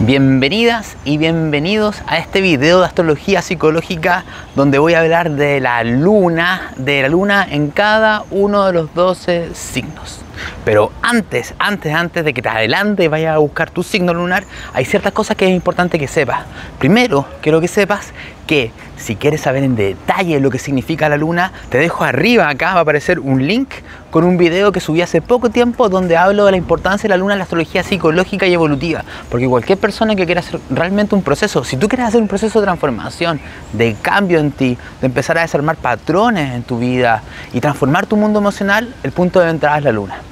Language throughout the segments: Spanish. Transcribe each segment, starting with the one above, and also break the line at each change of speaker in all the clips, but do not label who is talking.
Bienvenidas y bienvenidos a este video de astrología psicológica donde voy a hablar de la luna, de la luna en cada uno de los 12 signos. Pero antes, antes, antes de que te adelante y vayas a buscar tu signo lunar, hay ciertas cosas que es importante que sepas. Primero, quiero que sepas que si quieres saber en detalle lo que significa la luna, te dejo arriba acá, va a aparecer un link con un video que subí hace poco tiempo donde hablo de la importancia de la luna en la astrología psicológica y evolutiva. Porque cualquier persona que quiera hacer realmente un proceso, si tú quieres hacer un proceso de transformación, de cambio en ti, de empezar a desarmar patrones en tu vida y transformar tu mundo emocional, el punto de entrada es la luna.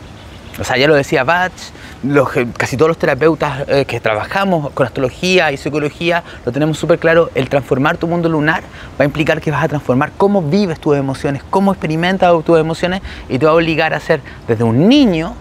O sea, ya lo decía Bach, casi todos los terapeutas eh, que trabajamos con astrología y psicología lo tenemos súper claro, el transformar tu mundo lunar va a implicar que vas a transformar cómo vives tus emociones, cómo experimentas tus emociones y te va a obligar a ser desde un niño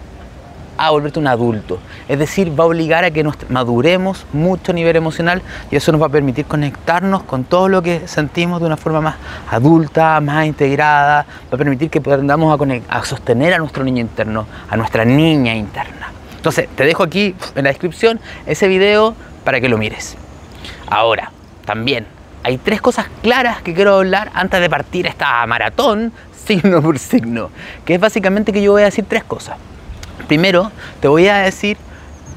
a volverte un adulto. Es decir, va a obligar a que nos maduremos mucho a nivel emocional y eso nos va a permitir conectarnos con todo lo que sentimos de una forma más adulta, más integrada, va a permitir que aprendamos a, a sostener a nuestro niño interno, a nuestra niña interna. Entonces, te dejo aquí en la descripción ese video para que lo mires. Ahora, también hay tres cosas claras que quiero hablar antes de partir esta maratón, signo por signo, que es básicamente que yo voy a decir tres cosas. Primero, te voy a decir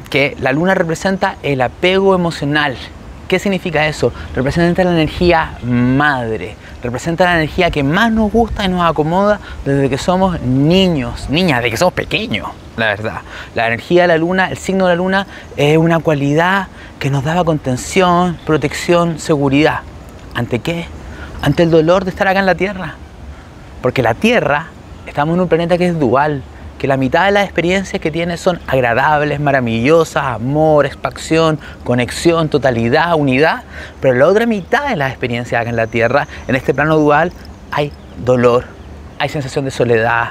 que la luna representa el apego emocional. ¿Qué significa eso? Representa la energía madre, representa la energía que más nos gusta y nos acomoda desde que somos niños, niñas, desde que somos pequeños, la verdad. La energía de la luna, el signo de la luna, es una cualidad que nos daba contención, protección, seguridad. ¿Ante qué? Ante el dolor de estar acá en la Tierra. Porque la Tierra, estamos en un planeta que es dual, que la mitad de las experiencias que tiene son agradables, maravillosas, amor, expansión, conexión, totalidad, unidad, pero la otra mitad de las experiencias acá en la Tierra, en este plano dual, hay dolor, hay sensación de soledad,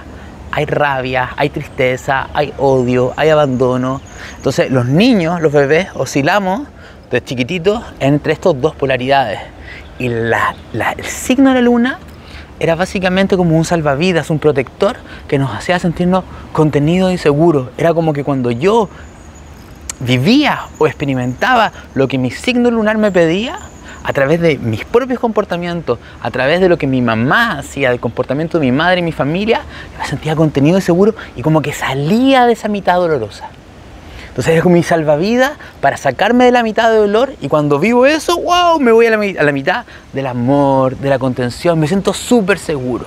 hay rabia, hay tristeza, hay odio, hay abandono. Entonces los niños, los bebés, oscilamos de chiquititos entre estas dos polaridades. Y la, el signo de la luna era básicamente como un salvavidas, un protector que nos hacía sentirnos contenidos y seguros. Era como que cuando yo vivía o experimentaba lo que mi signo lunar me pedía, a través de mis propios comportamientos, a través de lo que mi mamá hacía, del comportamiento de mi madre y mi familia, me sentía contenido y seguro y como que salía de esa mitad dolorosa. Entonces es como mi salvavidas para sacarme de la mitad de dolor y cuando vivo eso, wow, me voy a la, mitad del amor, de la contención, me siento súper seguro.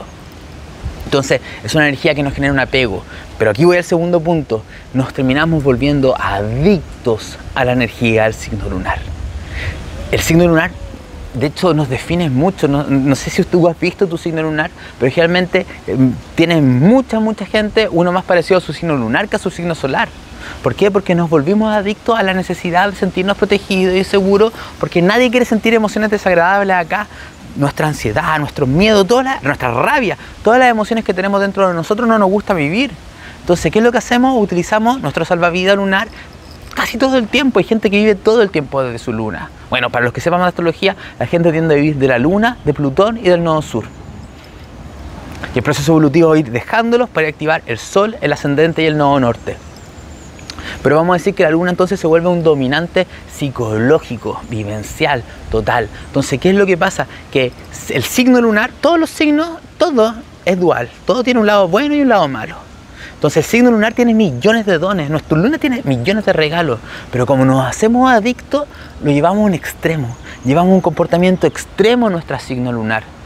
Entonces es una energía que nos genera un apego. Pero aquí voy al segundo punto. Nos terminamos volviendo adictos a la energía del signo lunar. El signo lunar, de hecho, nos define mucho. No, sé si tú has visto tu signo lunar, pero generalmente eh, tiene mucha, mucha gente uno más parecido a su signo lunar que a su signo solar. ¿Por qué? Porque nos volvimos adictos a la necesidad de sentirnos protegidos y seguros, porque nadie quiere sentir emociones desagradables acá. Nuestra ansiedad, nuestro miedo, toda nuestra rabia, todas las emociones que tenemos dentro de nosotros no nos gusta vivir. Entonces, ¿qué es lo que hacemos? Utilizamos nuestro salvavidas lunar casi todo el tiempo. Hay gente que vive todo el tiempo desde su luna. Bueno, para los que sepan de astrología, la gente tiende a vivir de la luna, de Plutón y del nodo sur. Y el proceso evolutivo va a ir dejándolos para activar el sol, el ascendente y el nodo norte. Pero vamos a decir que la luna entonces se vuelve un dominante psicológico, vivencial, total. Entonces, ¿qué es lo que pasa? Que el signo lunar, todos los signos, todo es dual. Todo tiene un lado bueno y un lado malo. Entonces el signo lunar tiene millones de dones, nuestro luna tiene millones de regalos, pero como nos hacemos adictos, lo llevamos a un extremo, llevamos un comportamiento extremo a nuestro signo lunar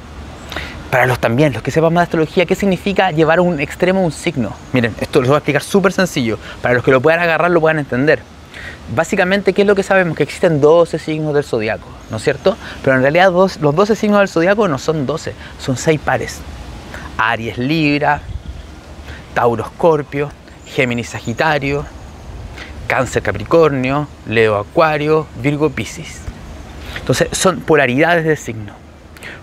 para los también, los que sepan más de astrología, ¿qué significa llevar a un extremo un signo? Miren, esto lo voy a explicar súper sencillo, para los que lo puedan agarrar lo puedan entender. Básicamente, ¿qué es lo que sabemos? Que existen 12 signos del zodiaco, ¿no es cierto? Pero en realidad los 12 signos del zodiaco no son 12, son 6 pares. Aries, Libra, Tauro, Escorpio, Géminis, Sagitario, Cáncer, Capricornio, Leo, Acuario, Virgo, Piscis. Entonces, son polaridades de signo.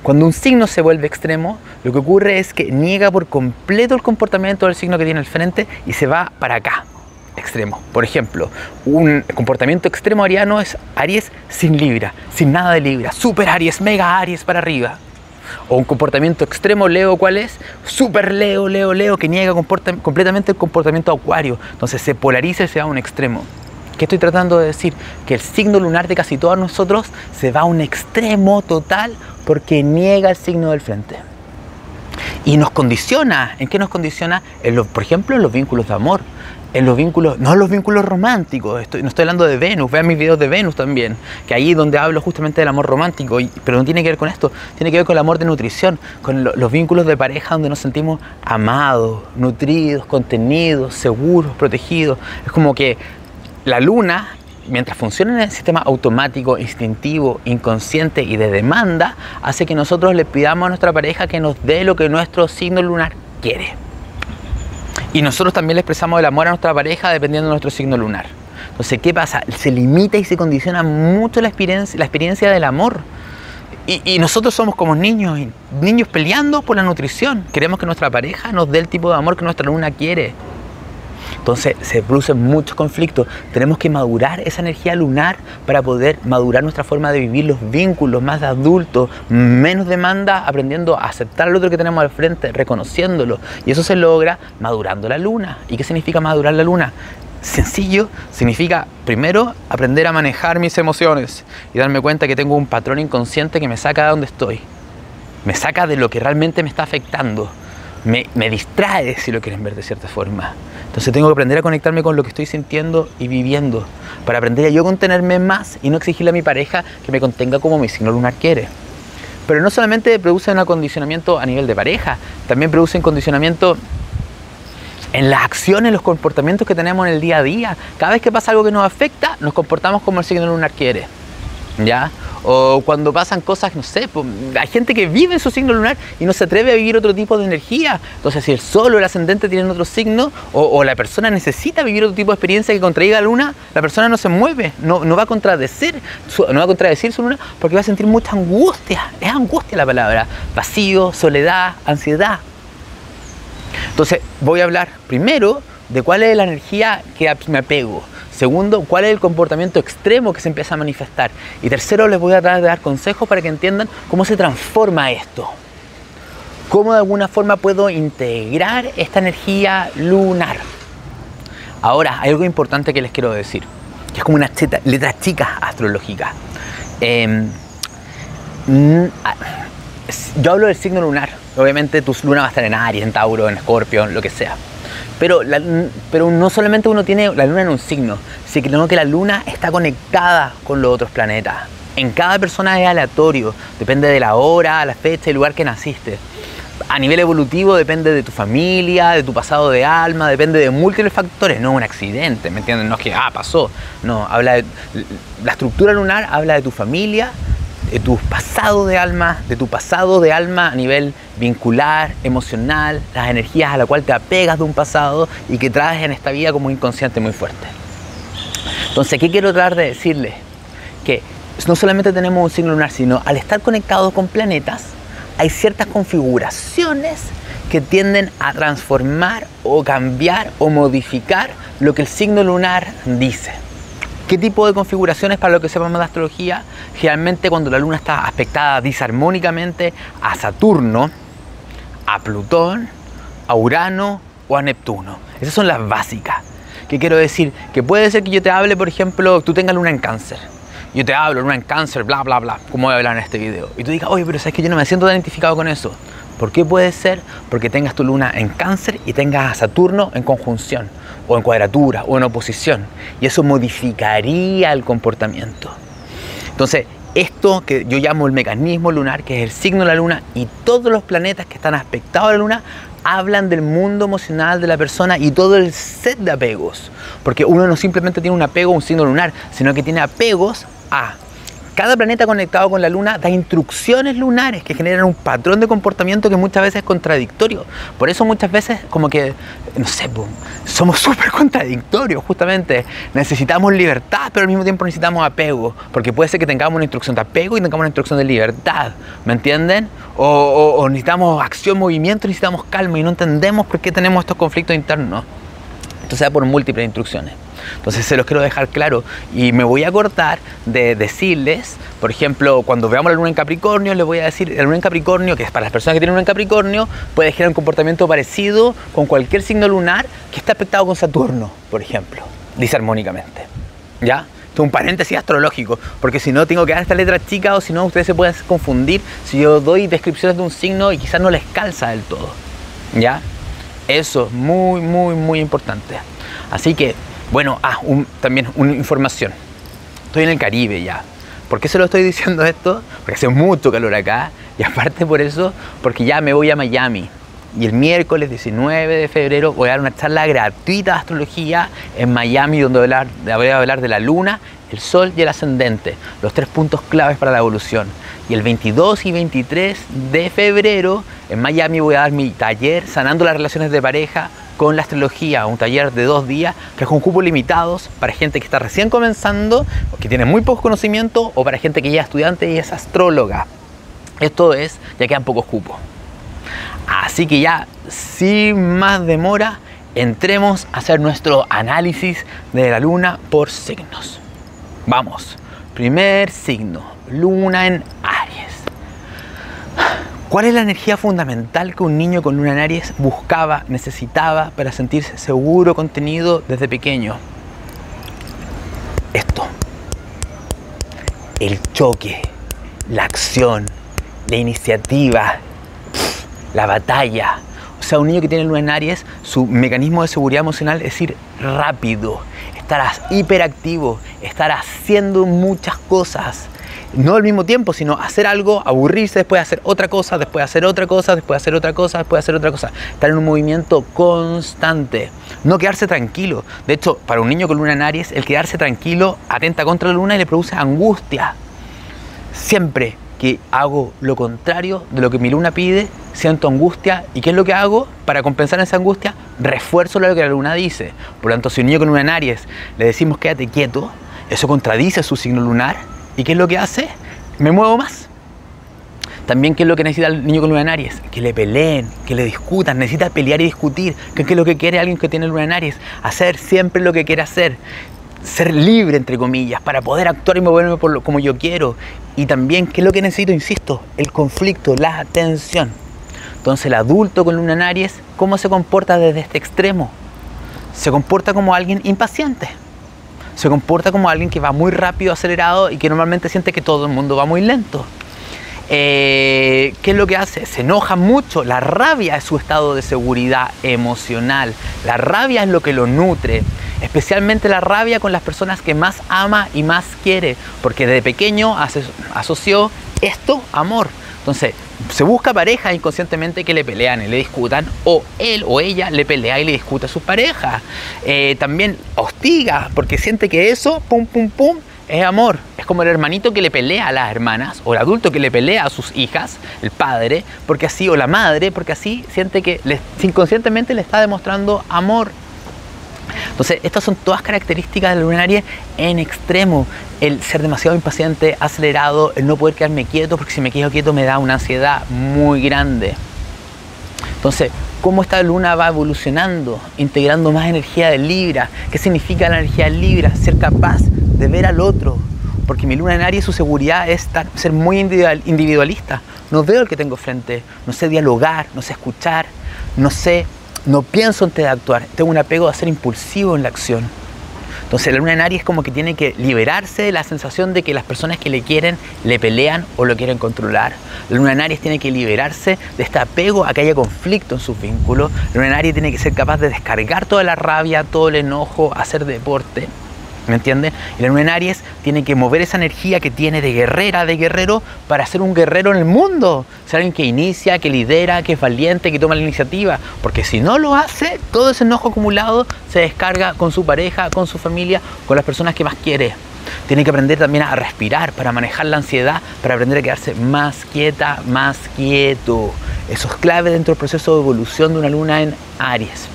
Cuando un signo se vuelve extremo, lo que ocurre es que niega por completo el comportamiento del signo que tiene al frente y se va para acá, extremo. Por ejemplo, un comportamiento extremo ariano es Aries sin Libra, sin nada de Libra, super Aries, mega Aries para arriba. O un comportamiento extremo Leo, ¿cuál es? Super Leo, Leo, Leo, que niega completamente el comportamiento acuario. Entonces se polariza y se va a un extremo. ¿Qué estoy tratando de decir? Que el signo lunar de casi todos nosotros se va a un extremo total porque niega el signo del frente. Y nos condiciona. ¿En qué nos condiciona? Por ejemplo, en los vínculos de amor en los vínculos, no en los vínculos románticos, no estoy hablando de Venus, vean mis videos de Venus también, que ahí donde hablo justamente del amor romántico, pero no tiene que ver con esto, tiene que ver con el amor de nutrición, con los vínculos de pareja donde nos sentimos amados, nutridos, contenidos, seguros, protegidos. Es como que la luna, mientras funciona en el sistema automático, instintivo, inconsciente y de demanda, hace que nosotros le pidamos a nuestra pareja que nos dé lo que nuestro signo lunar quiere. Y nosotros también le expresamos el amor a nuestra pareja dependiendo de nuestro signo lunar. Entonces, ¿qué pasa? Se limita y se condiciona mucho la experiencia, la experiencia del amor. Y, nosotros somos como niños, niños peleando por la nutrición. Queremos que nuestra pareja nos dé el tipo de amor que nuestra luna quiere. Entonces se producen muchos conflictos. Tenemos que madurar esa energía lunar para poder madurar nuestra forma de vivir los vínculos más de adultos, menos demanda, aprendiendo a aceptar al otro que tenemos al frente, reconociéndolo. Y eso se logra madurando la luna. ¿Y qué significa madurar la luna? Sencillo, significa primero aprender a manejar mis emociones y darme cuenta que tengo un patrón inconsciente que me saca de donde estoy. Me saca de lo que realmente me está afectando. Me, me distrae, si lo quieren ver de cierta forma. Entonces tengo que aprender a conectarme con lo que estoy sintiendo y viviendo, para aprender a yo contenerme más y no exigirle a mi pareja que me contenga como mi signo lunar quiere. Pero no solamente produce un acondicionamiento a nivel de pareja, también produce un condicionamiento en las acciones, los comportamientos que tenemos en el día a día. Cada vez que pasa algo que nos afecta, nos comportamos como el signo lunar quiere. ¿Ya? O cuando pasan cosas, no sé, hay gente que vive en su signo lunar y no se atreve a vivir otro tipo de energía. Entonces, si el sol o el ascendente tienen otro signo, o, la persona necesita vivir otro tipo de experiencia que contraiga la luna, la persona no se mueve, no, va a contradecir, no va a contradecir su luna porque va a sentir mucha angustia. Es angustia la palabra. Vacío, soledad, ansiedad. Entonces, voy a hablar primero de cuál es la energía que me apego. Segundo, cuál es el comportamiento extremo que se empieza a manifestar. Y tercero, les voy a tratar de dar consejos para que entiendan cómo se transforma esto. Cómo de alguna forma puedo integrar esta energía lunar. Ahora, hay algo importante que les quiero decir, que es como una letra chica astrológica. Em, yo hablo del signo lunar. Obviamente tu luna va a estar en Aries, en Tauro, en Escorpio, lo que sea. Pero, pero no solamente uno tiene la luna en un signo, sino que la luna está conectada con los otros planetas. En cada persona es aleatorio, depende de la hora, la fecha y lugar que naciste. A nivel evolutivo depende de tu familia, de tu pasado de alma, depende de múltiples factores, no un accidente, ¿me entiendes? No es que, ah, pasó. No, habla de, la estructura lunar habla de tu familia, de tu pasado de alma, de tu pasado de alma a nivel vincular, emocional, las energías a las cuales te apegas de un pasado y que traes en esta vida como inconsciente muy fuerte. Entonces, ¿qué quiero tratar de decirles? Que no solamente tenemos un signo lunar, sino al estar conectados con planetas, hay ciertas configuraciones que tienden a transformar o cambiar o modificar lo que el signo lunar dice. ¿Qué tipo de configuraciones para lo que sepamos de astrología? Generalmente cuando la luna está aspectada disarmónicamente a Saturno, a Plutón, a Urano o a Neptuno. Esas son las básicas. ¿Qué quiero decir? Que puede ser que yo te hable, por ejemplo, tú tengas luna en cáncer. Yo te hablo, luna en cáncer, bla, bla, bla, como voy a hablar en este video. Y tú digas, oye, pero sabes que yo no me siento identificado con eso. ¿Por qué puede ser? Porque tengas tu luna en cáncer y tengas a Saturno en conjunción o en cuadratura o en oposición. Y eso modificaría el comportamiento. Entonces, esto que yo llamo el mecanismo lunar, que es el signo de la luna, y todos los planetas que están aspectados a la luna, hablan del mundo emocional de la persona y todo el set de apegos. Porque uno no simplemente tiene un apego a un signo lunar, sino que tiene apegos a cada planeta conectado con la luna da instrucciones lunares que generan un patrón de comportamiento que muchas veces es contradictorio. Por eso muchas veces como que, no sé, somos súper contradictorios justamente. Necesitamos libertad, pero al mismo tiempo necesitamos apego. Porque puede ser que tengamos una instrucción de apego y tengamos una instrucción de libertad. ¿Me entienden? O, necesitamos acción, movimiento, necesitamos calma y no entendemos por qué tenemos estos conflictos internos. Esto se da por múltiples instrucciones. Entonces se los quiero dejar claro y me voy a cortar de decirles, por ejemplo, cuando veamos la luna en Capricornio, les voy a decir, la luna en Capricornio, que es para las personas que tienen luna en Capricornio, puede generar un comportamiento parecido con cualquier signo lunar que está afectado con Saturno, por ejemplo, disarmónicamente. ¿Ya? Un paréntesis astrológico, porque si no tengo que dar esta letra chica o si no ustedes se pueden confundir si yo doy descripciones de un signo y quizás no les calza del todo. ¿Ya? Eso es muy, muy, muy importante. Así que, bueno, ah, también una información. Estoy en el Caribe ya. ¿Por qué se lo estoy diciendo esto? Porque hace mucho calor acá y aparte por eso, porque ya me voy a Miami. Y el miércoles 19 de febrero voy a dar una charla gratuita de astrología en Miami donde voy a hablar, de la luna, el sol y el ascendente, los tres puntos claves para la evolución. Y el 22 y 23 de febrero en Miami voy a dar mi taller sanando las relaciones de pareja con la astrología, un taller de dos días que es con cupos limitados para gente que está recién comenzando, que tiene muy poco conocimiento o para gente que ya es estudiante y es astróloga. Esto es, ya quedan pocos cupos. Así que ya, sin más demora, entremos a hacer nuestro análisis de la luna por signos. Vamos, primer signo, luna en Aries. ¿Cuál es la energía fundamental que un niño con luna en Aries buscaba, necesitaba para sentirse seguro, contenido desde pequeño? Esto. El choque, la acción, la iniciativa, la batalla. O sea, un niño que tiene luna en Aries, su mecanismo de seguridad emocional es ir rápido, estar hiperactivo, estar haciendo muchas cosas. No al mismo tiempo, sino hacer algo, aburrirse, después hacer otra cosa, después hacer otra cosa, después hacer otra cosa, después hacer otra cosa. Estar en un movimiento constante. No quedarse tranquilo. De hecho, para un niño con luna en Aries, el quedarse tranquilo atenta contra la luna y le produce angustia. Siempre que hago lo contrario de lo que mi luna pide, siento angustia. ¿Y qué es lo que hago? Para compensar esa angustia, refuerzo lo que la luna dice. Por lo tanto, si un niño con luna en Aries le decimos quédate quieto, eso contradice su signo lunar. ¿Y qué es lo que hace? Me muevo más. También, ¿qué es lo que necesita el niño con luna en Aries? Que le peleen, que le discutan, necesita pelear y discutir. ¿Qué es lo que quiere alguien que tiene luna en Aries? Hacer siempre lo que quiere hacer ser libre, entre comillas, para poder actuar y moverme por lo, como yo quiero. Y también, ¿qué es lo que necesito? Insisto, el conflicto, la tensión. Entonces el adulto con luna en Aries, ¿cómo se comporta desde este extremo? Se comporta como alguien impaciente. Se comporta como alguien que va muy rápido, acelerado y que normalmente siente que todo el mundo va muy lento. Eh, ¿qué es lo que hace? Se enoja mucho. La rabia es su estado de seguridad emocional. La rabia es lo que lo nutre. Especialmente la rabia con las personas que más ama y más quiere. Porque desde pequeño asoció esto amor. Entonces, se busca pareja inconscientemente que le pelean y le discutan, o él o ella le pelea y le discute a su pareja. Eh, también hostiga, porque siente que eso, pum, pum, pum, es amor. Es como el hermanito que le pelea a las hermanas, o el adulto que le pelea a sus hijas, el padre, porque así, o la madre, porque así siente que inconscientemente le está demostrando amor. Entonces, estas son todas características del lunario en extremo. El ser demasiado impaciente, acelerado, el no poder quedarme quieto, porque si me quedo quieto me da una ansiedad muy grande. Entonces, ¿cómo esta luna va evolucionando, integrando más energía de Libra? ¿Qué significa la energía de Libra? Ser capaz de ver al otro. Porque mi luna en Aries, su seguridad es ser muy individualista. No veo el que tengo frente, no sé dialogar, no sé escuchar, no sé, no pienso antes de actuar. Tengo un apego a ser impulsivo en la acción. Entonces la luna en Aries como que tiene que liberarse de la sensación de que las personas que le quieren le pelean o lo quieren controlar. La luna en Aries tiene que liberarse de este apego a que haya conflicto en sus vínculos. La luna en Aries tiene que ser capaz de descargar toda la rabia, todo el enojo, hacer deporte. ¿Me entiendes? Y la luna en Aries tiene que mover esa energía que tiene de guerrera, de guerrero, para ser un guerrero en el mundo. Ser alguien que inicia, que lidera, que es valiente, que toma la iniciativa. Porque si no lo hace, todo ese enojo acumulado se descarga con su pareja, con su familia, con las personas que más quiere. Tiene que aprender también a respirar para manejar la ansiedad, para aprender a quedarse más quieta, más quieto. Eso es clave dentro del proceso de evolución de una luna en Aries.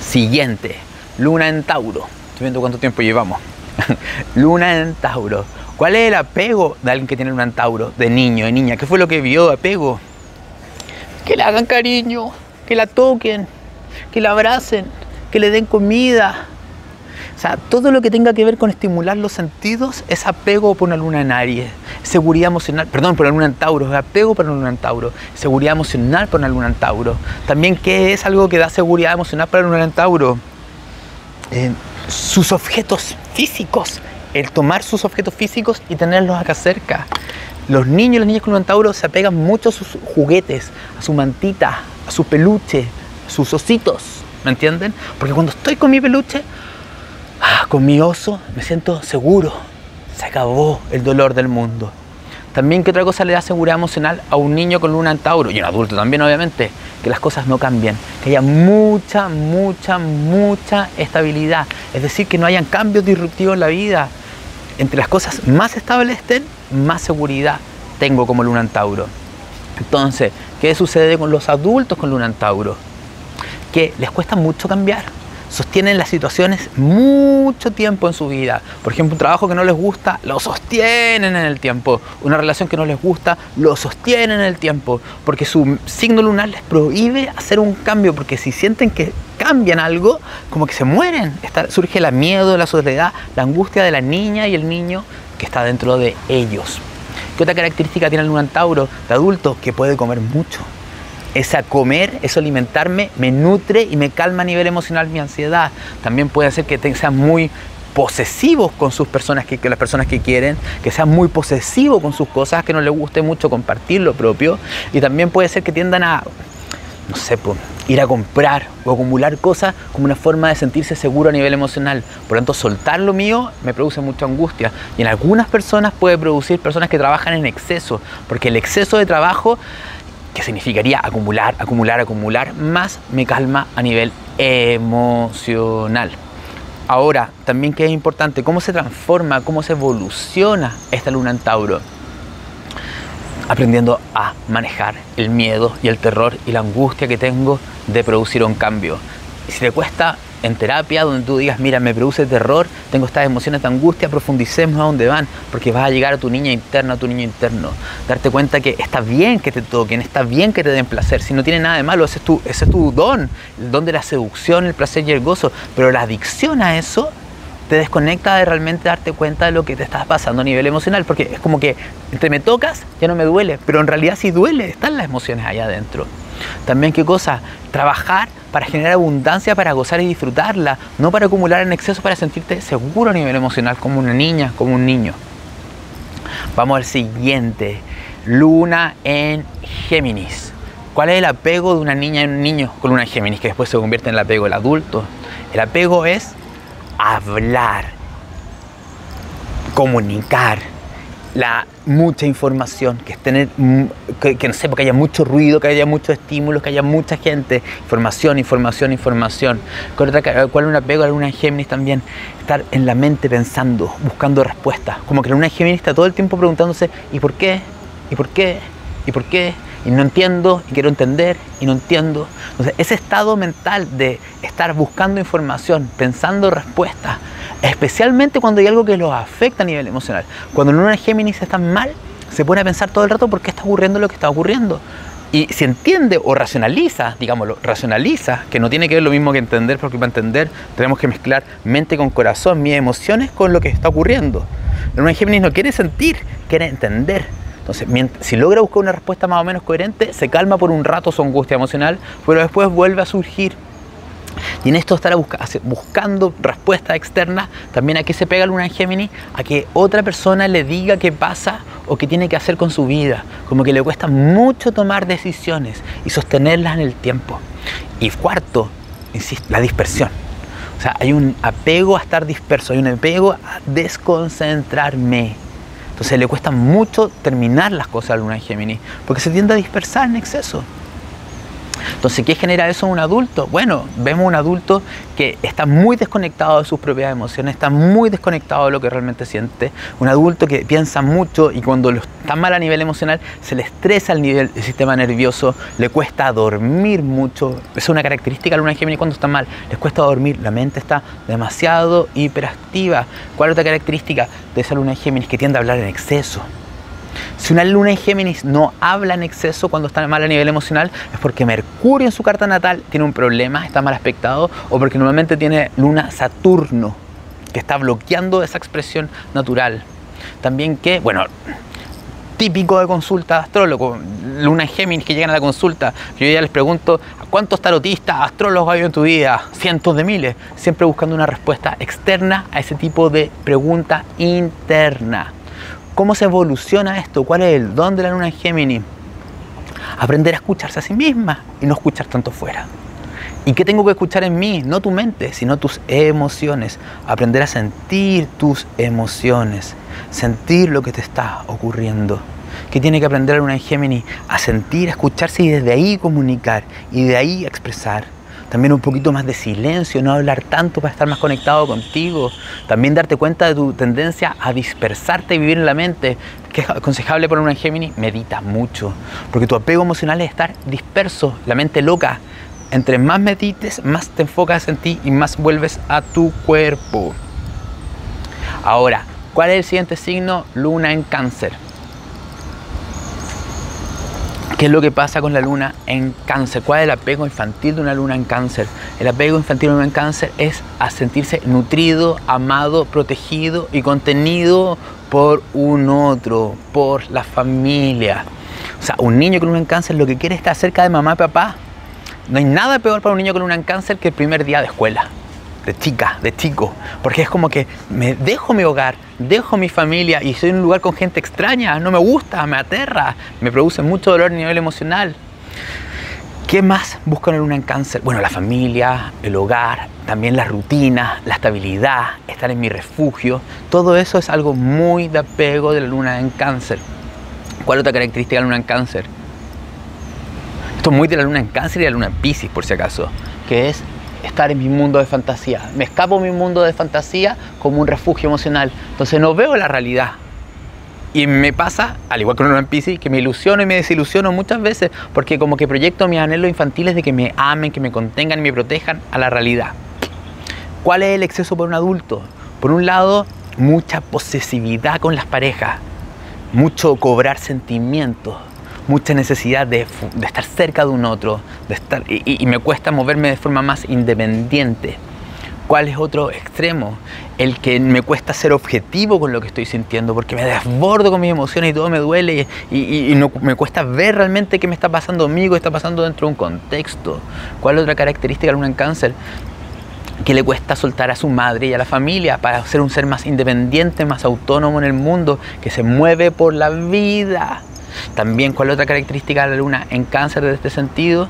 Siguiente, luna en Tauro viendo cuánto tiempo llevamos. luna en Tauro. ¿Cuál es el apego de alguien que tiene luna en Tauro? De niño, de niña. ¿Qué fue lo que vio de apego? Que le hagan cariño, que la toquen, que la abracen, que le den comida. O sea, todo lo que tenga que ver con estimular los sentidos es apego por una luna en Aries. Seguridad emocional, perdón, por una luna en Tauro, es apego por una luna en Tauro. Seguridad emocional por una luna en Tauro. También, ¿qué es algo que da seguridad emocional para una luna en Tauro? Eh, sus objetos físicos, el tomar sus objetos físicos y tenerlos acá cerca. Los niños y las niñas con se apegan mucho a sus juguetes, a su mantita, a su peluche, a sus ositos, ¿me entienden? Porque cuando estoy con mi peluche, ah, con mi oso, me siento seguro. Se acabó el dolor del mundo. También, ¿qué otra cosa le da seguridad emocional a un niño con luna en Tauro? Y un adulto también, obviamente, que las cosas no cambien, que haya mucha, mucha, mucha estabilidad. Es decir, que no hayan cambios disruptivos en la vida. Entre las cosas más estables estén, más seguridad tengo como luna Tauro. Entonces, ¿qué sucede con los adultos con luna Tauro? Que les cuesta mucho cambiar sostienen las situaciones mucho tiempo en su vida. Por ejemplo, un trabajo que no les gusta, lo sostienen en el tiempo. Una relación que no les gusta, lo sostienen en el tiempo. Porque su signo lunar les prohíbe hacer un cambio, porque si sienten que cambian algo, como que se mueren. surge el miedo, la soledad, la angustia de la niña y el niño que está dentro de ellos. ¿Qué otra característica tiene el luna Tauro de adulto? Que puede comer mucho ese comer, eso alimentarme, me nutre y me calma a nivel emocional mi ansiedad. También puede ser que sean muy posesivos con sus personas, que, las personas que quieren, que sean muy posesivos con sus cosas, que no les guste mucho compartir lo propio. Y también puede ser que tiendan a, no sé, ir a comprar o acumular cosas como una forma de sentirse seguro a nivel emocional. Por lo tanto, soltar lo mío me produce mucha angustia. Y en algunas personas puede producir personas que trabajan en exceso, porque el exceso de trabajo que significaría acumular, acumular, acumular, más me calma a nivel emocional. Ahora, también que es importante, cómo se transforma, cómo se evoluciona esta luna en Tauro. Aprendiendo a manejar el miedo y el terror y la angustia que tengo de producir un cambio. Si te cuesta en terapia donde tú digas, mira, me produce terror, tengo estas emociones de angustia, profundicemos a dónde van, porque vas a llegar a tu niña interna, a tu niño interno. Darte cuenta que está bien que te toquen, está bien que te den placer, si no tiene nada de malo, ese es tu, ese es tu don, el don de la seducción, el placer y el gozo, pero la adicción a eso te desconecta de realmente darte cuenta de lo que te está pasando a nivel emocional, porque es como que entre me tocas, ya no me duele, pero en realidad sí duele, están las emociones allá adentro. También qué cosa, trabajar para generar abundancia, para gozar y disfrutarla, no para acumular en exceso, para sentirte seguro a nivel emocional, como una niña, como un niño. Vamos al siguiente, Luna en Géminis. ¿Cuál es el apego de una niña y un niño con Luna en Géminis, que después se convierte en el apego del adulto? El apego es hablar, comunicar, la mucha información, que es tener, que, no sé, que haya mucho ruido, que haya muchos estímulos, que haya mucha gente, información, información, información. ¿Cuál es un apego a la luna en Géminis también? Estar en la mente pensando, buscando respuestas. Como que en Géminis está todo el tiempo preguntándose, ¿y por qué? ¿Y por qué? ¿Y por qué? Y no entiendo, y quiero entender, y no entiendo. Entonces, ese estado mental de estar buscando información, pensando respuestas, especialmente cuando hay algo que los afecta a nivel emocional. Cuando en una Géminis están mal, se pone a pensar todo el rato por qué está ocurriendo lo que está ocurriendo. Y si entiende o racionaliza, digámoslo, racionaliza, que no tiene que ver lo mismo que entender, porque para entender tenemos que mezclar mente con corazón, mis emociones con lo que está ocurriendo. En una Géminis no quiere sentir, quiere entender. Entonces, si logra buscar una respuesta más o menos coherente, se calma por un rato su angustia emocional, pero después vuelve a surgir y en esto estar buscando respuestas externas, también a qué se pega Luna en Géminis, a que otra persona le diga qué pasa o qué tiene que hacer con su vida. Como que le cuesta mucho tomar decisiones y sostenerlas en el tiempo. Y cuarto, la dispersión. O sea, hay un apego a estar disperso, hay un apego a desconcentrarme. Entonces le cuesta mucho terminar las cosas a Luna en Géminis, porque se tiende a dispersar en exceso. Entonces, ¿qué genera eso en un adulto? Bueno, vemos un adulto que está muy desconectado de sus propias emociones, está muy desconectado de lo que realmente siente. Un adulto que piensa mucho y cuando está mal a nivel emocional se le estresa el nivel del sistema nervioso, le cuesta dormir mucho. Es una característica de la luna Géminis cuando está mal, les cuesta dormir. La mente está demasiado hiperactiva. ¿Cuál otra característica de esa luna Géminis que tiende a hablar en exceso? Si una luna en Géminis no habla en exceso cuando está mal a nivel emocional, es porque Mercurio en su carta natal tiene un problema, está mal aspectado, o porque normalmente tiene luna Saturno, que está bloqueando esa expresión natural. También que, bueno, típico de consulta de astrólogo, luna en Géminis que llegan a la consulta, yo ya les pregunto, ¿cuántos tarotistas, astrólogos hay en tu vida? Cientos de miles, siempre buscando una respuesta externa a ese tipo de pregunta interna. ¿Cómo se evoluciona esto? ¿Cuál es el don de la luna en Géminis? Aprender a escucharse a sí misma y no escuchar tanto fuera. ¿Y qué tengo que escuchar en mí? No tu mente, sino tus emociones. Aprender a sentir tus emociones, sentir lo que te está ocurriendo. ¿Qué tiene que aprender una en Géminis? A sentir, a escucharse y desde ahí comunicar y de ahí expresar. También un poquito más de silencio, no hablar tanto para estar más conectado contigo. También darte cuenta de tu tendencia a dispersarte y vivir en la mente. ¿Qué es aconsejable para una Géminis? Medita mucho. Porque tu apego emocional es estar disperso, la mente loca entre más medites, más te enfocas en ti y más vuelves a tu cuerpo. Ahora, ¿cuál es el siguiente signo? Luna en cáncer. ¿Qué es lo que pasa con la luna en cáncer? ¿Cuál es el apego infantil de una luna en cáncer? El apego infantil de una luna en cáncer es a sentirse nutrido, amado, protegido y contenido por un otro, por la familia. O sea, un niño con luna en cáncer lo que quiere es estar cerca de mamá y papá, no hay nada peor para un niño con un cáncer que el primer día de escuela, de chica, de chico, porque es como que me dejo mi hogar, dejo mi familia y estoy en un lugar con gente extraña, no me gusta, me aterra, me produce mucho dolor a nivel emocional. ¿Qué más busco en la luna en cáncer? Bueno, la familia, el hogar, también la rutina, la estabilidad, estar en mi refugio. Todo eso es algo muy de apego de la luna en cáncer. ¿Cuál otra característica de la luna en cáncer? Esto es muy de la luna en cáncer y de la luna en piscis, por si acaso, que es estar en mi mundo de fantasía. Me escapo mi mundo de fantasía como un refugio emocional. Entonces no veo la realidad. Y me pasa, al igual que en piscis, que me ilusiono y me desilusiono muchas veces porque como que proyecto mis anhelos infantiles de que me amen, que me contengan y me protejan a la realidad. ¿Cuál es el exceso por un adulto? Por un lado, mucha posesividad con las parejas, mucho cobrar sentimientos, mucha necesidad de, estar cerca de un otro, de estar, y, me cuesta moverme de forma más independiente. ¿Cuál es otro extremo? El que me cuesta ser objetivo con lo que estoy sintiendo, porque me desbordo con mis emociones y todo me duele y, no, me cuesta ver realmente qué me está pasando conmigo, está pasando dentro de un contexto. ¿Cuál otra característica de un cáncer? que le cuesta soltar a su madre y a la familia para ser un ser más independiente, más autónomo en el mundo, que se mueve por la vida. También, ¿cuál otra característica de la luna en cáncer de este sentido?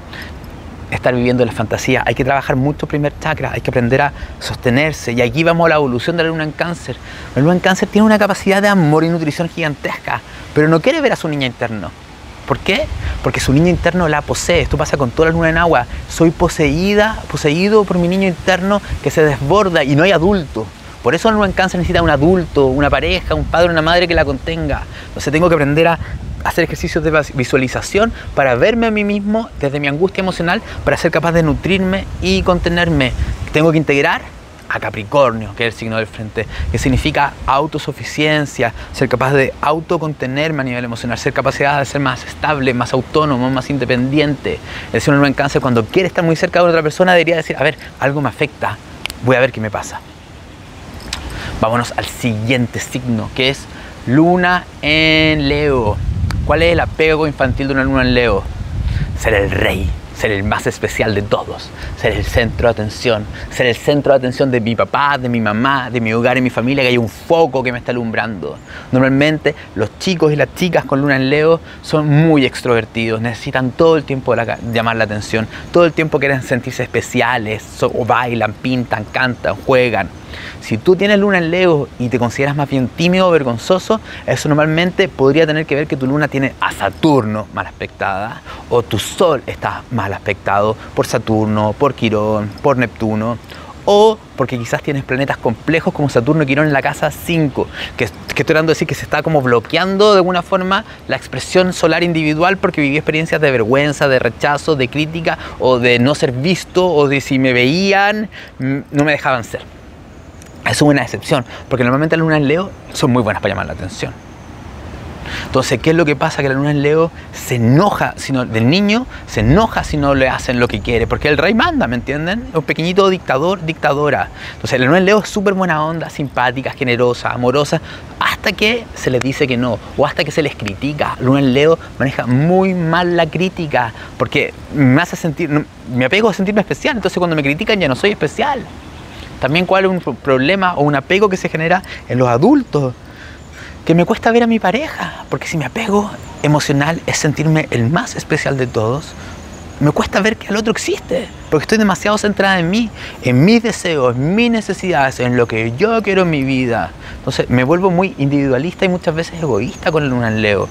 Estar viviendo la fantasía. Hay que trabajar mucho primer chakra, hay que aprender a sostenerse. Y aquí vamos a la evolución de la luna en cáncer. La luna en cáncer tiene una capacidad de amor y nutrición gigantesca, pero no quiere ver a su niño interno. ¿Por qué? Porque su niño interno la posee. Esto pasa con toda la luna en agua. Soy poseída, poseído por mi niño interno que se desborda y no hay adulto. Por eso la luna en cáncer necesita un adulto, una pareja, un padre, una madre que la contenga. Entonces tengo que aprender a hacer ejercicios de visualización para verme a mí mismo desde mi angustia emocional, para ser capaz de nutrirme y contenerme. Tengo que integrar a Capricornio, que es el signo del frente, que significa autosuficiencia, ser capaz de autocontenerme a nivel emocional, ser capacidad de ser más estable, más autónomo, más independiente. El signo no en cáncer, cuando quiere estar muy cerca de otra persona, debería decir, a ver, algo me afecta, voy a ver qué me pasa. Vámonos al siguiente signo, que es Luna en Leo. ¿Cuál es el apego infantil de una luna en Leo? Ser el rey, ser el más especial de todos, ser el centro de atención, ser el centro de atención de mi papá, de mi mamá, de mi hogar y mi familia, que hay un foco que me está alumbrando. Normalmente los chicos y las chicas con luna en Leo son muy extrovertidos, necesitan todo el tiempo llamar la atención, todo el tiempo quieren sentirse especiales, o bailan, pintan, cantan, juegan. Si tú tienes luna en Leo y te consideras más bien tímido o vergonzoso, eso normalmente podría tener que ver que tu luna tiene a Saturno mal aspectada o tu Sol está mal aspectado por Saturno, por Quirón, por Neptuno o porque quizás tienes planetas complejos como Saturno y Quirón en la casa 5, que, que, estoy dando decir que se está como bloqueando de alguna forma la expresión solar individual porque viví experiencias de vergüenza, de rechazo, de crítica o de no ser visto o de si me veían mm, no me dejaban ser. Es una excepción, porque normalmente las lunas en Leo son muy buenas para llamar la atención. Entonces, ¿qué es lo que pasa? Que la luna en Leo se enoja, sino, del niño se enoja si no le hacen lo que quiere, porque el rey manda, ¿me entienden? Un pequeñito dictador, dictadora. Entonces, la luna en Leo es súper buena onda, simpática, generosa, amorosa, hasta que se les dice que no o hasta que se les critica. Luna en Leo maneja muy mal la crítica porque me hace sentir, me apego a sentirme especial, entonces cuando me critican ya no soy especial. También cuál es un problema o un apego que se genera en los adultos, que me cuesta ver a mi pareja, porque si mi apego emocional es sentirme el más especial de todos, me cuesta ver que el otro existe, porque estoy demasiado centrada en mí, en mis deseos, en mis necesidades, en lo que yo quiero en mi vida. Entonces me vuelvo muy individualista y muchas veces egoísta con el luna en Leo.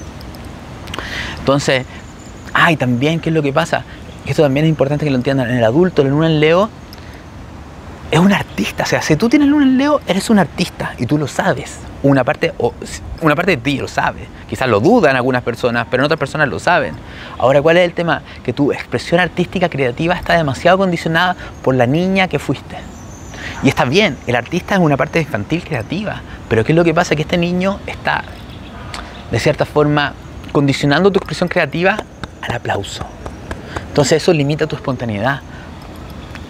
Entonces, ay, también, ¿qué es lo que pasa? Esto también es importante que lo entiendan. En el adulto, el Leo es un artista. O sea, si tú tienes luna en Leo, eres un artista y tú lo sabes. Una parte, o, una parte de ti lo sabe. Quizás lo dudan algunas personas, pero otras personas lo saben. Ahora, ¿cuál es el tema? Que tu expresión artística creativa está demasiado condicionada por la niña que fuiste. Y está bien, el artista es una parte infantil creativa, pero ¿qué es lo que pasa? Que este niño está, de cierta forma, condicionando tu expresión creativa al aplauso. Entonces eso limita tu espontaneidad.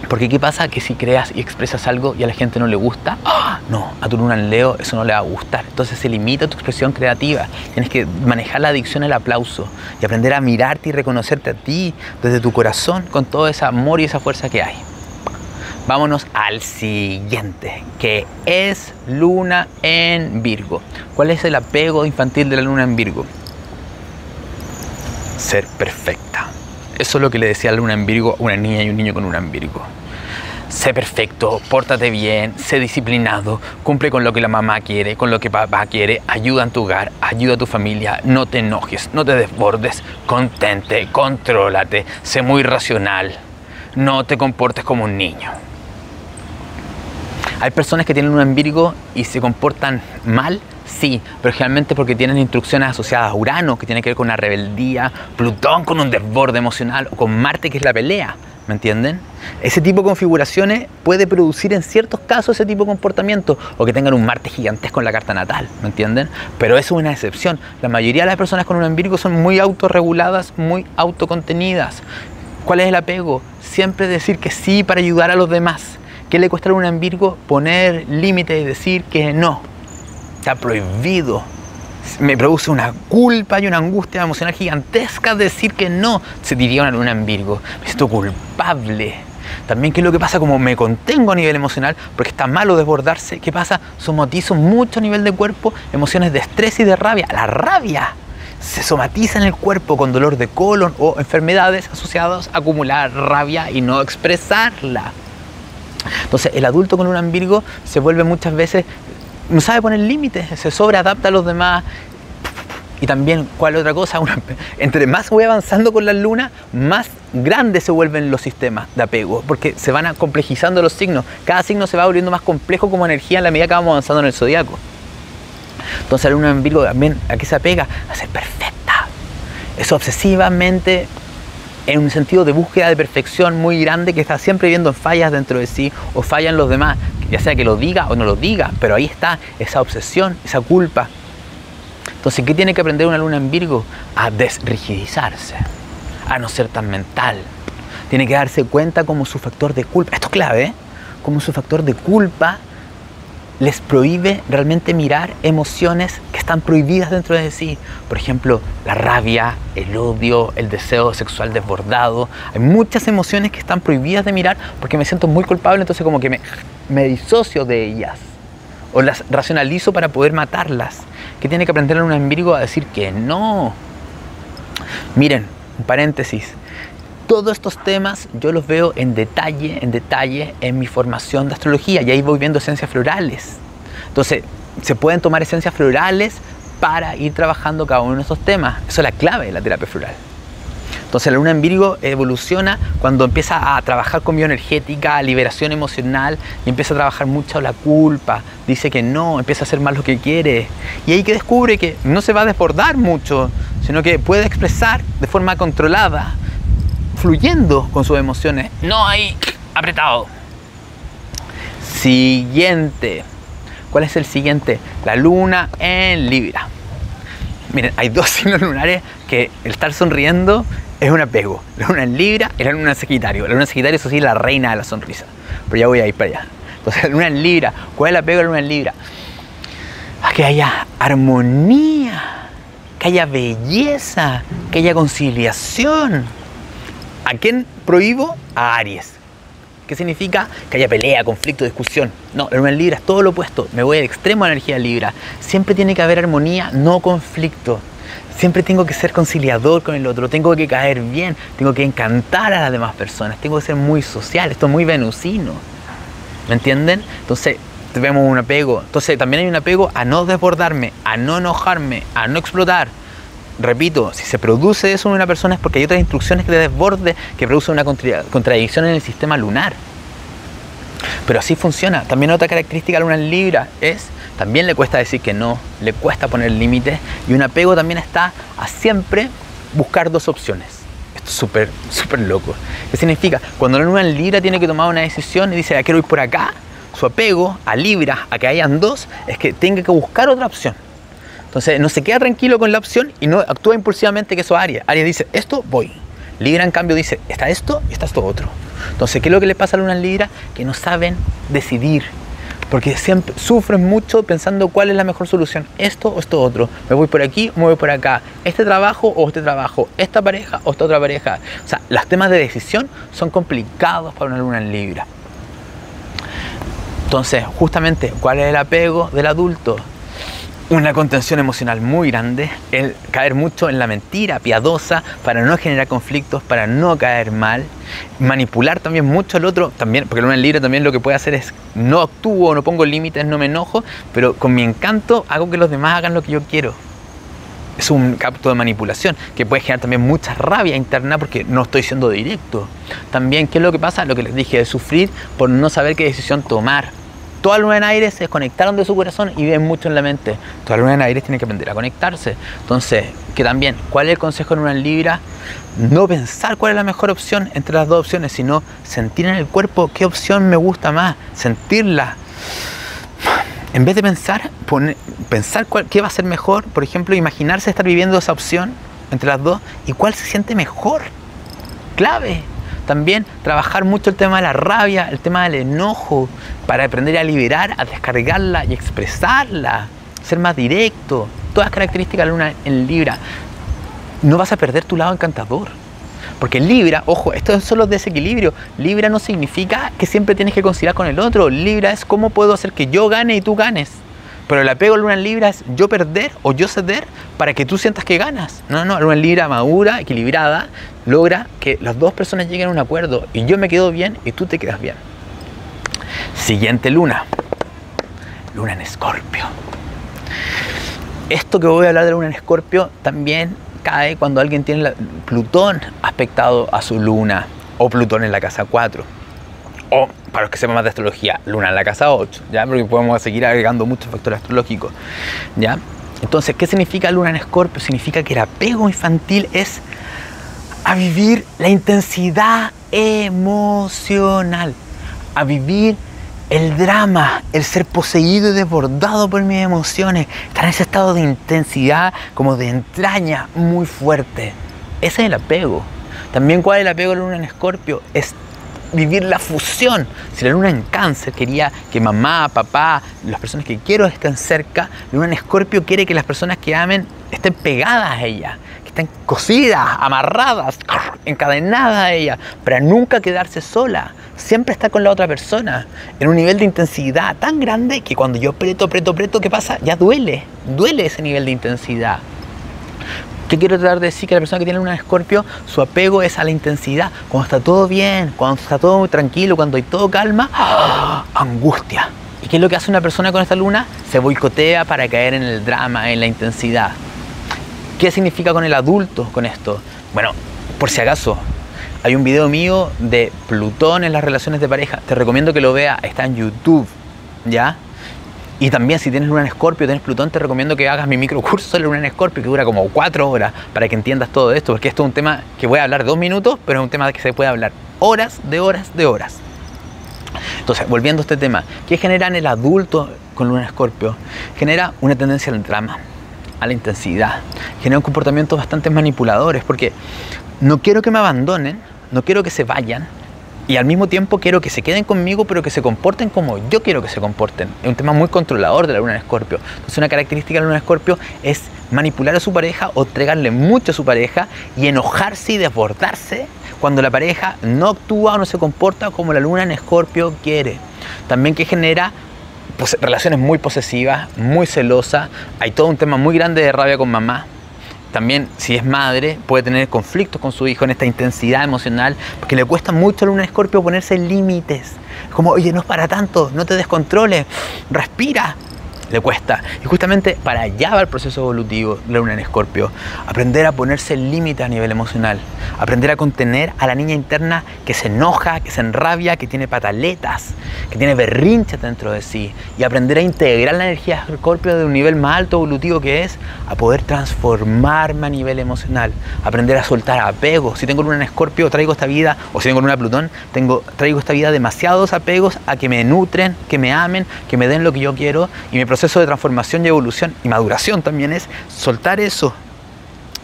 Porque ¿qué pasa? Que si creas y expresas algo y a la gente no le gusta, ¡ah! no, a tu luna en Leo eso no le va a gustar. Entonces se limita tu expresión creativa. Tienes que manejar la adicción al aplauso y aprender a mirarte y reconocerte a ti desde tu corazón con todo ese amor y esa fuerza que hay. Vámonos al siguiente, que es luna en Virgo. ¿Cuál es el apego infantil de la luna en Virgo? Ser perfecta. Eso es lo que le decía la luna en a una niña y un niño con luna en. Sé perfecto, pórtate bien, sé disciplinado, cumple con lo que la mamá quiere, con lo que papá quiere, ayuda en tu hogar, ayuda a tu familia, no te enojes, no te desbordes, contente, contrólate, sé muy racional, no te comportes como un niño. Hay personas que tienen un Virgo y se comportan mal, sí, pero generalmente porque tienen instrucciones asociadas a Urano, que tiene que ver con la rebeldía, Plutón con un desborde emocional, o con Marte, que es la pelea. ¿Me entienden? Ese tipo de configuraciones puede producir en ciertos casos ese tipo de comportamiento o que tengan un Marte gigantesco en la carta natal, ¿me entienden? Pero eso es una excepción. La mayoría de las personas con un Virgo son muy autorreguladas, muy autocontenidas. ¿Cuál es el apego? Siempre decir que sí para ayudar a los demás. ¿Qué le cuesta a un Virgo? Poner límites y decir que no. Está prohibido me produce una culpa y una angustia emocional gigantesca decir que no, se diría una luna en Virgo. Me siento culpable. También, ¿qué es lo que pasa? Como me contengo a nivel emocional, porque está malo desbordarse, ¿qué pasa? Somatizo mucho a nivel de cuerpo emociones de estrés y de rabia. La rabia se somatiza en el cuerpo con dolor de colon o enfermedades asociadas a acumular rabia y no expresarla. Entonces, el adulto con en Virgo se vuelve muchas veces no sabe poner límites, se sobreadapta a los demás. Y también, ¿cuál otra cosa? entre más voy avanzando con la luna, más grandes se vuelven los sistemas de apego, porque se van complejizando los signos. Cada signo se va volviendo más complejo como energía en la medida que vamos avanzando en el zodiaco. Entonces, la luna en Virgo también, ¿a qué se apega? A ser perfecta. Es obsesivamente en un sentido de búsqueda de perfección muy grande que está siempre viendo fallas dentro de sí o fallan los demás, ya sea que lo diga o no lo diga, pero ahí está esa obsesión, esa culpa. Entonces, ¿qué tiene que aprender una luna en Virgo? A desrigidizarse, a no ser tan mental. Tiene que darse cuenta como su factor de culpa, esto es clave, ¿eh? como su factor de culpa les prohíbe realmente mirar emociones que están prohibidas dentro de sí. Por ejemplo, la rabia, el odio, el deseo sexual desbordado. Hay muchas emociones que están prohibidas de mirar porque me siento muy culpable, entonces como que me, me disocio de ellas. O las racionalizo para poder matarlas. Que tiene que aprender un Virgo a decir que no. Miren, un paréntesis todos estos temas yo los veo en detalle, en detalle en mi formación de astrología y ahí voy viendo esencias florales. Entonces, se pueden tomar esencias florales para ir trabajando cada uno de estos temas. Eso es la clave de la terapia floral. Entonces la luna en Virgo evoluciona cuando empieza a trabajar con bioenergética, liberación emocional y empieza a trabajar mucho la culpa, dice que no, empieza a hacer más lo que quiere. Y ahí que descubre que no se va a desbordar mucho, sino que puede expresar de forma controlada fluyendo con sus emociones, no hay apretado. Siguiente. ¿Cuál es el siguiente? La luna en Libra. Miren, hay dos signos lunares que el estar sonriendo es un apego. La luna en Libra y la luna en Sagitario. La luna en Sagitario, es la reina de la sonrisa. Pero ya voy a ir para allá. Entonces, la luna en Libra. ¿Cuál es el apego de la luna en Libra? que haya armonía, que haya belleza, que haya conciliación. ¿A quién prohíbo? A Aries. ¿Qué significa? Que haya pelea, conflicto, discusión. No, en Libra es todo lo opuesto. Me voy al extremo de la energía Libra. Siempre tiene que haber armonía, no conflicto. Siempre tengo que ser conciliador con el otro, tengo que caer bien, tengo que encantar a las demás personas, tengo que ser muy social, esto es muy venusino. ¿Me entienden? Entonces, vemos un apego. Entonces, también hay un apego a no desbordarme, a no enojarme, a no explotar. Repito, si se produce eso en una persona es porque hay otras instrucciones que de desborde que producen una contradicción en el sistema lunar. Pero así funciona. También otra característica de la luna en Libra es, también le cuesta decir que no, le cuesta poner límites y un apego también está a siempre buscar dos opciones. Esto es súper, súper loco. ¿Qué significa? Cuando la luna en Libra tiene que tomar una decisión y dice, ya quiero ir por acá, su apego a Libra, a que hayan dos, es que tenga que buscar otra opción. Entonces no se queda tranquilo con la opción y no actúa impulsivamente que eso Aries. Aries dice, esto voy. Libra en cambio dice, está esto y está esto otro. Entonces, ¿qué es lo que le pasa a Luna en Libra? Que no saben decidir. Porque siempre sufren mucho pensando cuál es la mejor solución. Esto o esto otro. Me voy por aquí me voy por acá. Este trabajo o este trabajo. Esta pareja o esta otra pareja. O sea, los temas de decisión son complicados para una luna en Libra. Entonces, justamente, ¿cuál es el apego del adulto? Una contención emocional muy grande, el caer mucho en la mentira piadosa para no generar conflictos, para no caer mal, manipular también mucho al otro, también, porque el luna libre también lo que puede hacer es no actúo, no pongo límites, no me enojo, pero con mi encanto hago que los demás hagan lo que yo quiero. Es un capto de manipulación que puede generar también mucha rabia interna porque no estoy siendo directo. También, ¿qué es lo que pasa? Lo que les dije, de sufrir por no saber qué decisión tomar Toda luna en aire se desconectaron de su corazón y ven mucho en la mente. Toda luna en aire tiene que aprender a conectarse. Entonces, que también, ¿cuál es el consejo en una Libra? No pensar cuál es la mejor opción entre las dos opciones, sino sentir en el cuerpo qué opción me gusta más, sentirla. En vez de pensar, pensar qué va a ser mejor, por ejemplo, imaginarse estar viviendo esa opción entre las dos y cuál se siente mejor. Clave. También trabajar mucho el tema de la rabia, el tema del enojo, para aprender a liberar, a descargarla y expresarla, ser más directo. Todas características de la luna en Libra. No vas a perder tu lado encantador. Porque Libra, ojo, esto es solo desequilibrio. Libra no significa que siempre tienes que conciliar con el otro. Libra es cómo puedo hacer que yo gane y tú ganes. Pero el apego a luna en Libra es yo perder o yo ceder para que tú sientas que ganas. No, no, luna en Libra madura, equilibrada, logra que las dos personas lleguen a un acuerdo y yo me quedo bien y tú te quedas bien. Siguiente luna. Luna en Escorpio. Esto que voy a hablar de luna en Escorpio también cae cuando alguien tiene Plutón aspectado a su luna o Plutón en la casa 4 o para los que sepan más de astrología, luna en la casa 8, ¿ya? Porque podemos seguir agregando muchos factores astrológicos, ¿ya? Entonces, ¿qué significa luna en escorpio? Significa que el apego infantil es a vivir la intensidad emocional, a vivir el drama, el ser poseído y desbordado por mis emociones, estar en ese estado de intensidad, como de entraña muy fuerte. Ese es el apego. También cuál es el apego de luna en escorpio, es vivir la fusión. Si la luna en cáncer quería que mamá, papá, las personas que quiero estén cerca, la luna en escorpio quiere que las personas que amen estén pegadas a ella, que estén cosidas, amarradas, encadenadas a ella, para nunca quedarse sola. Siempre estar con la otra persona en un nivel de intensidad tan grande que cuando yo preto, preto, preto, ¿qué pasa? Ya duele, duele ese nivel de intensidad. ¿Qué quiero tratar de decir? Que la persona que tiene un escorpio, su apego es a la intensidad. Cuando está todo bien, cuando está todo muy tranquilo, cuando hay todo calma, ¡ah! angustia. ¿Y qué es lo que hace una persona con esta luna? Se boicotea para caer en el drama, en la intensidad. ¿Qué significa con el adulto con esto? Bueno, por si acaso, hay un video mío de Plutón en las relaciones de pareja. Te recomiendo que lo veas, está en YouTube, ¿ya? Y también si tienes luna en escorpio, tienes Plutón, te recomiendo que hagas mi microcurso de luna en escorpio que dura como cuatro horas para que entiendas todo esto, porque esto es un tema que voy a hablar dos minutos, pero es un tema que se puede hablar horas, de horas, de horas. Entonces, volviendo a este tema, ¿qué genera en el adulto con luna en escorpio? Genera una tendencia al drama, a la intensidad, genera un comportamiento bastante manipuladores, porque no quiero que me abandonen, no quiero que se vayan, y al mismo tiempo quiero que se queden conmigo, pero que se comporten como yo quiero que se comporten. Es un tema muy controlador de la luna en escorpio. Entonces una característica de la luna en escorpio es manipular a su pareja o entregarle mucho a su pareja y enojarse y desbordarse cuando la pareja no actúa o no se comporta como la luna en escorpio quiere. También que genera pues, relaciones muy posesivas, muy celosas. Hay todo un tema muy grande de rabia con mamá, también si es madre puede tener conflictos con su hijo en esta intensidad emocional, porque le cuesta mucho a Luna Escorpio ponerse límites. Como, oye, no es para tanto, no te descontroles, respira, le cuesta. Y justamente para allá va el proceso evolutivo de la luna en escorpio. Aprender a ponerse límite a nivel emocional. Aprender a contener a la niña interna que se enoja, que se enrabia, que tiene pataletas, que tiene berrinches dentro de sí. Y aprender a integrar la energía escorpio de un nivel más alto evolutivo que es a poder transformarme a nivel emocional. Aprender a soltar apegos. Si tengo luna en escorpio, traigo esta vida, o si tengo luna Plutón, tengo, traigo esta vida demasiados apegos a que me nutren, que me amen, que me den lo que yo quiero y mi proceso proceso de transformación y evolución y maduración también es soltar eso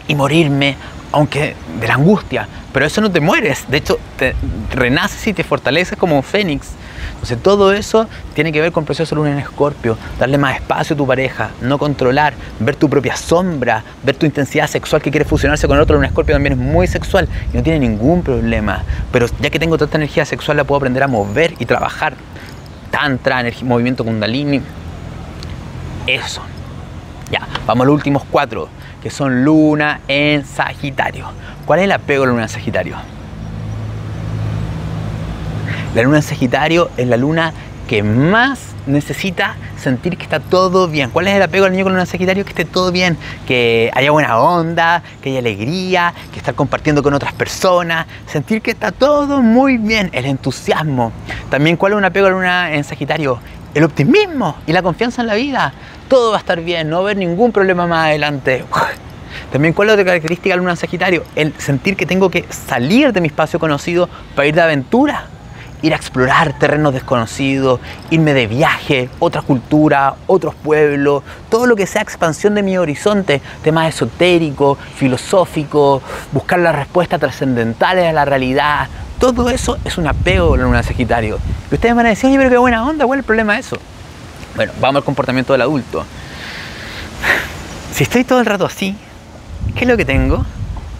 y morirme, aunque de la angustia. Pero eso no te mueres, de hecho te renaces y te fortaleces como un fénix. Entonces todo eso tiene que ver con el proceso luna en escorpio, darle más espacio a tu pareja, no controlar, ver tu propia sombra, ver tu intensidad sexual que quiere fusionarse con otro, luna en escorpio también es muy sexual y no tiene ningún problema. Pero ya que tengo tanta energía sexual la puedo aprender a mover y trabajar. Tantra, energía, movimiento kundalini, eso. Ya, vamos a los últimos cuatro, que son luna en Sagitario. ¿Cuál es el apego a la luna en Sagitario? La luna en Sagitario es la luna que más necesita sentir que está todo bien. ¿Cuál es el apego al niño con luna en Sagitario? Que esté todo bien, que haya buena onda, que haya alegría, que estar compartiendo con otras personas, sentir que está todo muy bien, el entusiasmo. También, ¿cuál es un apego a la luna en Sagitario? El optimismo y la confianza en la vida todo va a estar bien, no va a haber ningún problema más adelante. También, ¿cuál es otra característica de Luna Sagitario? El sentir que tengo que salir de mi espacio conocido para ir de aventura, ir a explorar terrenos desconocidos, irme de viaje, otra cultura, otros pueblos, todo lo que sea expansión de mi horizonte, temas esotéricos, filosóficos, buscar las respuestas trascendentales a la realidad. Todo eso es un apego de Luna Sagitario. Y ustedes van a decir, oye, pero qué buena onda, ¿cuál es el problema de eso? Bueno, vamos al comportamiento del adulto. Si estoy todo el rato así, ¿qué es lo que tengo?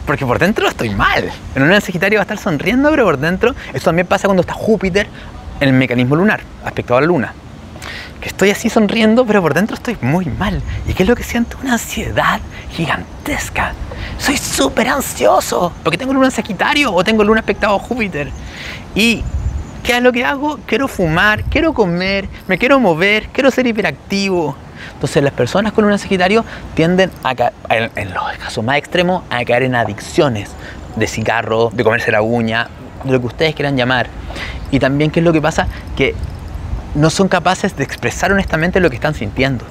Porque por dentro estoy mal. En un Sagitario va a estar sonriendo, pero por dentro, esto también pasa cuando está Júpiter en el mecanismo lunar, aspecto a la luna. Que estoy así sonriendo, pero por dentro estoy muy mal. ¿Y qué es lo que siento? Una ansiedad gigantesca. Soy súper ansioso porque tengo luna en Sagitario o tengo luna aspectado a Júpiter. Y ¿Qué es lo que hago? Quiero fumar, quiero comer, me quiero mover, quiero ser hiperactivo. Entonces las personas con un Sagitario tienden a, en los casos más extremos, a caer en adicciones de cigarro, de comerse la uña, de lo que ustedes quieran llamar. Y también, ¿qué es lo que pasa? Que no son capaces de expresar honestamente lo que están sintiendo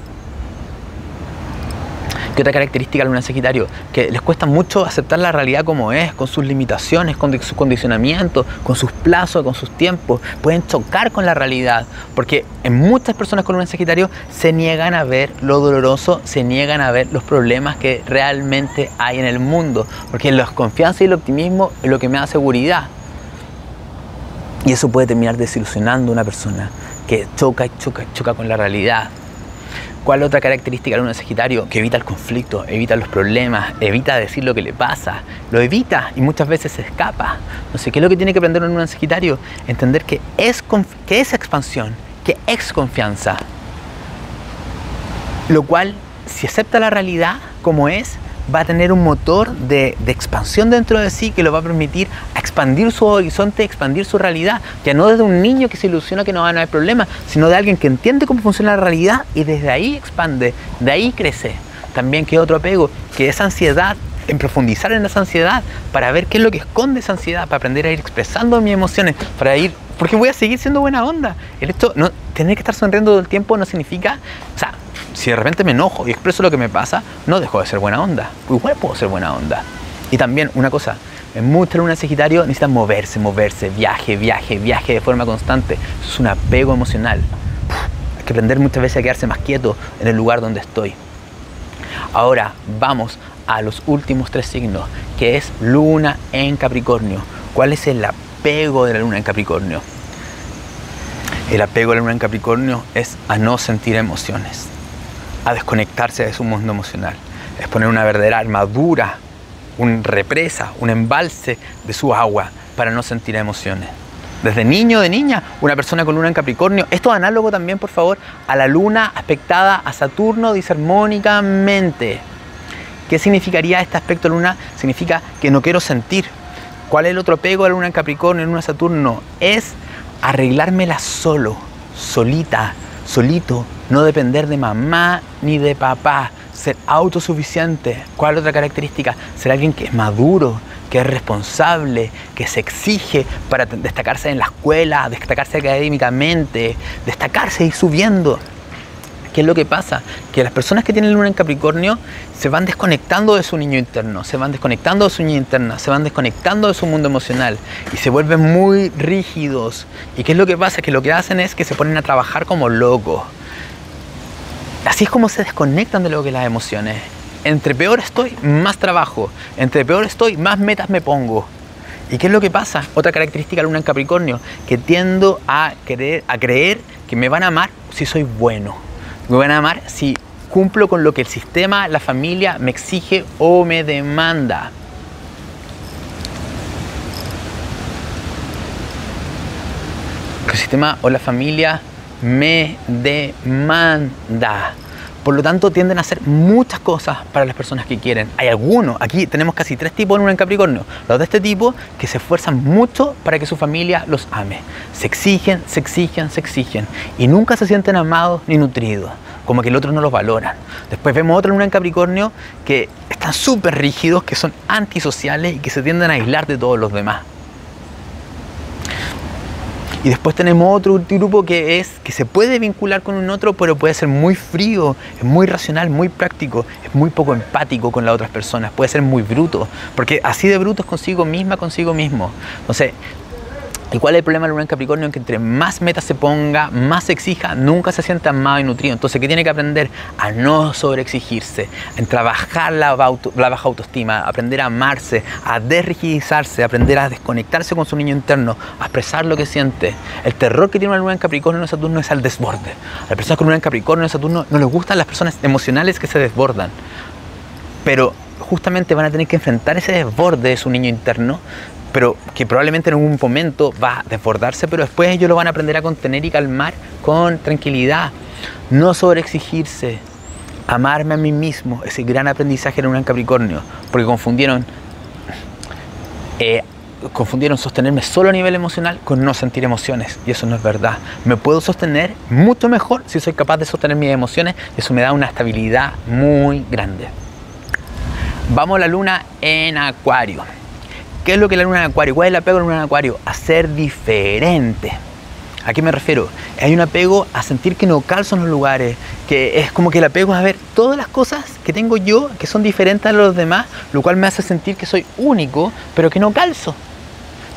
otra característica de luna Sagitario? Que les cuesta mucho aceptar la realidad como es, con sus limitaciones, con sus condicionamientos, con sus plazos, con sus tiempos. Pueden chocar con la realidad, porque en muchas personas con luna Sagitario se niegan a ver lo doloroso, se niegan a ver los problemas que realmente hay en el mundo, porque la confianza y el optimismo es lo que me da seguridad. Y eso puede terminar desilusionando a una persona que choca choca choca con la realidad. ¿Cuál otra característica de un Sagitario? Que evita el conflicto, evita los problemas, evita decir lo que le pasa, lo evita y muchas veces se escapa. No sé, ¿qué es lo que tiene que aprender un Sagitario? Entender que es, que es expansión, que es confianza. Lo cual, si acepta la realidad como es, va a tener un motor de, expansión dentro de sí que lo va a permitir expandir su horizonte, expandir su realidad. Ya no desde un niño que se ilusiona que no va a haber problemas, sino de alguien que entiende cómo funciona la realidad y desde ahí expande, de ahí crece. También que otro apego, que esa ansiedad, en profundizar en esa ansiedad, para ver qué es lo que esconde esa ansiedad, para aprender a ir expresando mis emociones, para ir porque voy a seguir siendo buena onda. El no, tener que estar sonriendo todo el tiempo no significa, o sea, si de repente me enojo y expreso lo que me pasa, no dejo de ser buena onda. Igual puedo ser buena onda. Y también una cosa, en mucha luna Sagitario necesitan moverse, moverse, viaje, viaje, viaje de forma constante. Es un apego emocional. hay que aprender muchas veces a quedarse más quieto en el lugar donde estoy. Ahora vamos a los últimos tres signos, que es luna en Capricornio. ¿Cuál es el apego de la luna en Capricornio? El apego de la luna en Capricornio es a no sentir emociones, a desconectarse de su mundo emocional. Es poner una verdadera armadura, una represa, un embalse de su agua para no sentir emociones. Desde niño, de niña, una persona con luna en Capricornio. Esto es análogo también, por favor, a la luna aspectada a Saturno disarmónicamente. ¿Qué significaría este aspecto luna? Significa que no quiero sentir. ¿Cuál es el otro apego de la luna en Capricornio, en luna Saturno? Es arreglármela solo, solita, solito, no depender de mamá ni de papá, ser autosuficiente. ¿Cuál otra característica? Ser alguien que es maduro, que es responsable, que se exige para destacarse en la escuela, destacarse académicamente, destacarse y subiendo. ¿Qué es lo que pasa? Que las personas que tienen luna en Capricornio se van desconectando de su niño interno, se van desconectando de su niña interna, se van desconectando de su mundo emocional y se vuelven muy rígidos. ¿Y qué es lo que pasa? Que lo que hacen es que se ponen a trabajar como locos. Así es como se desconectan de lo que las emociones entre peor estoy, más trabajo. Entre peor estoy, más metas me pongo. ¿Y qué es lo que pasa? Otra característica de luna en Capricornio, que tiendo a, creer, a creer que me van a amar si soy bueno. Me van a amar si cumplo con lo que el sistema, la familia me exige o me demanda. El sistema o la familia me demanda. Por lo tanto, tienden a hacer muchas cosas para las personas que quieren. Hay algunos, aquí tenemos casi tres tipos en en Capricornio. Los de este tipo que se esfuerzan mucho para que su familia los ame. Se exigen, se exigen, se exigen. Y nunca se sienten amados ni nutridos. Como que el otro no los valora. Después vemos otra luna en Capricornio que están súper rígidos, que son antisociales y que se tienden a aislar de todos los demás. Y después tenemos otro grupo que es que se puede vincular con un otro, pero puede ser muy frío, es muy racional, muy práctico, es muy poco empático con las otras personas, puede ser muy bruto, porque así de bruto es consigo misma, consigo mismo. Entonces, ¿Y cuál es el problema de luna en Capricornio? Que entre más metas se ponga, más se exija, nunca se sienta y nutrido. Entonces, ¿qué tiene que aprender? A no sobreexigirse, en trabajar la, la baja autoestima, aprender a amarse, a desrigidizarse, aprender a desconectarse con su niño interno, a expresar lo que siente. El terror que tiene una luna en Capricornio en Saturno es al desborde. A las personas con luna en Capricornio en Saturno no les gustan las personas emocionales que se desbordan. Pero justamente van a tener que enfrentar ese desborde de su niño interno pero que probablemente en algún momento va a desbordarse, pero después ellos lo van a aprender a contener y calmar con tranquilidad. No sobreexigirse, amarme a mí mismo, ese gran aprendizaje en un Capricornio, porque confundieron, eh, confundieron sostenerme solo a nivel emocional con no sentir emociones, y eso no es verdad. Me puedo sostener mucho mejor si soy capaz de sostener mis emociones, y eso me da una estabilidad muy grande. Vamos a la luna en Acuario. ¿Qué es lo que la luna en acuario? ¿Cuál es el apego en acuario? A ser diferente. ¿A qué me refiero? Hay un apego a sentir que no calzo en los lugares, que es como que el apego es a ver todas las cosas que tengo yo que son diferentes a los demás, lo cual me hace sentir que soy único, pero que no calzo.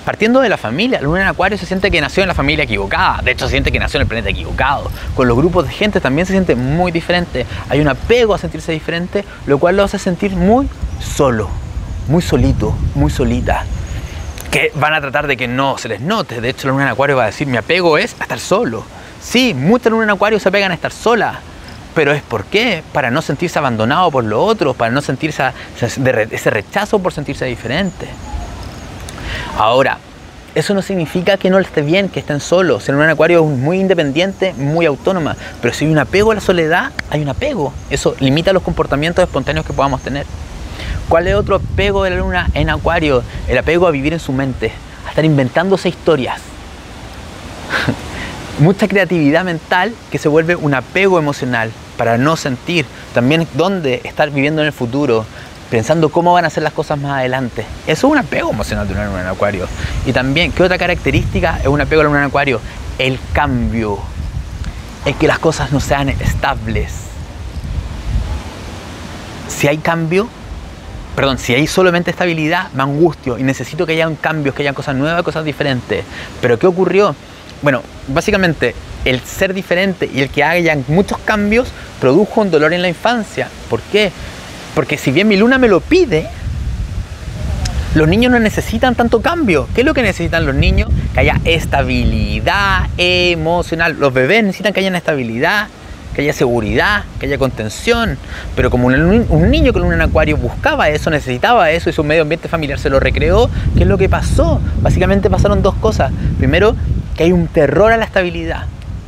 Partiendo de la familia, la luna en acuario se siente que nació en la familia equivocada, de hecho se siente que nació en el planeta equivocado. Con los grupos de gente también se siente muy diferente. Hay un apego a sentirse diferente, lo cual lo hace sentir muy solo muy solito, muy solita, que van a tratar de que no se les note. De hecho, la luna en acuario va a decir, mi apego es a estar solo. Sí, muchas lunas en acuario se apegan a estar sola, pero es por qué? Para no sentirse abandonado por los otros, para no sentir ese rechazo por sentirse diferente. Ahora, eso no significa que no esté bien, que estén solos. Ser un acuario es muy independiente, muy autónoma. Pero si hay un apego a la soledad, hay un apego. Eso limita los comportamientos espontáneos que podamos tener. ¿Cuál es otro apego de la luna en Acuario? El apego a vivir en su mente, a estar inventándose historias. Mucha creatividad mental que se vuelve un apego emocional para no sentir también dónde estar viviendo en el futuro, pensando cómo van a ser las cosas más adelante. Eso es un apego emocional de una luna en Acuario. Y también, ¿qué otra característica es un apego de la luna en Acuario? El cambio. Es que las cosas no sean estables. Si hay cambio, perdón, si hay solamente estabilidad, me angustio y necesito que haya cambios, que haya cosas nuevas, cosas diferentes. Pero ¿qué ocurrió? Bueno, básicamente el ser diferente y el que haya muchos cambios produjo un dolor en la infancia. ¿Por qué? Porque si bien mi luna me lo pide, Los niños no necesitan tanto cambio. ¿Qué es lo que necesitan los niños? Que haya estabilidad emocional. Los bebés necesitan que haya estabilidad, que haya seguridad, que haya contención. Pero como un, niño con un acuario buscaba eso, necesitaba eso y su medio ambiente familiar se lo recreó, ¿qué es lo que pasó? Básicamente pasaron dos cosas. Primero, que hay un terror a la estabilidad.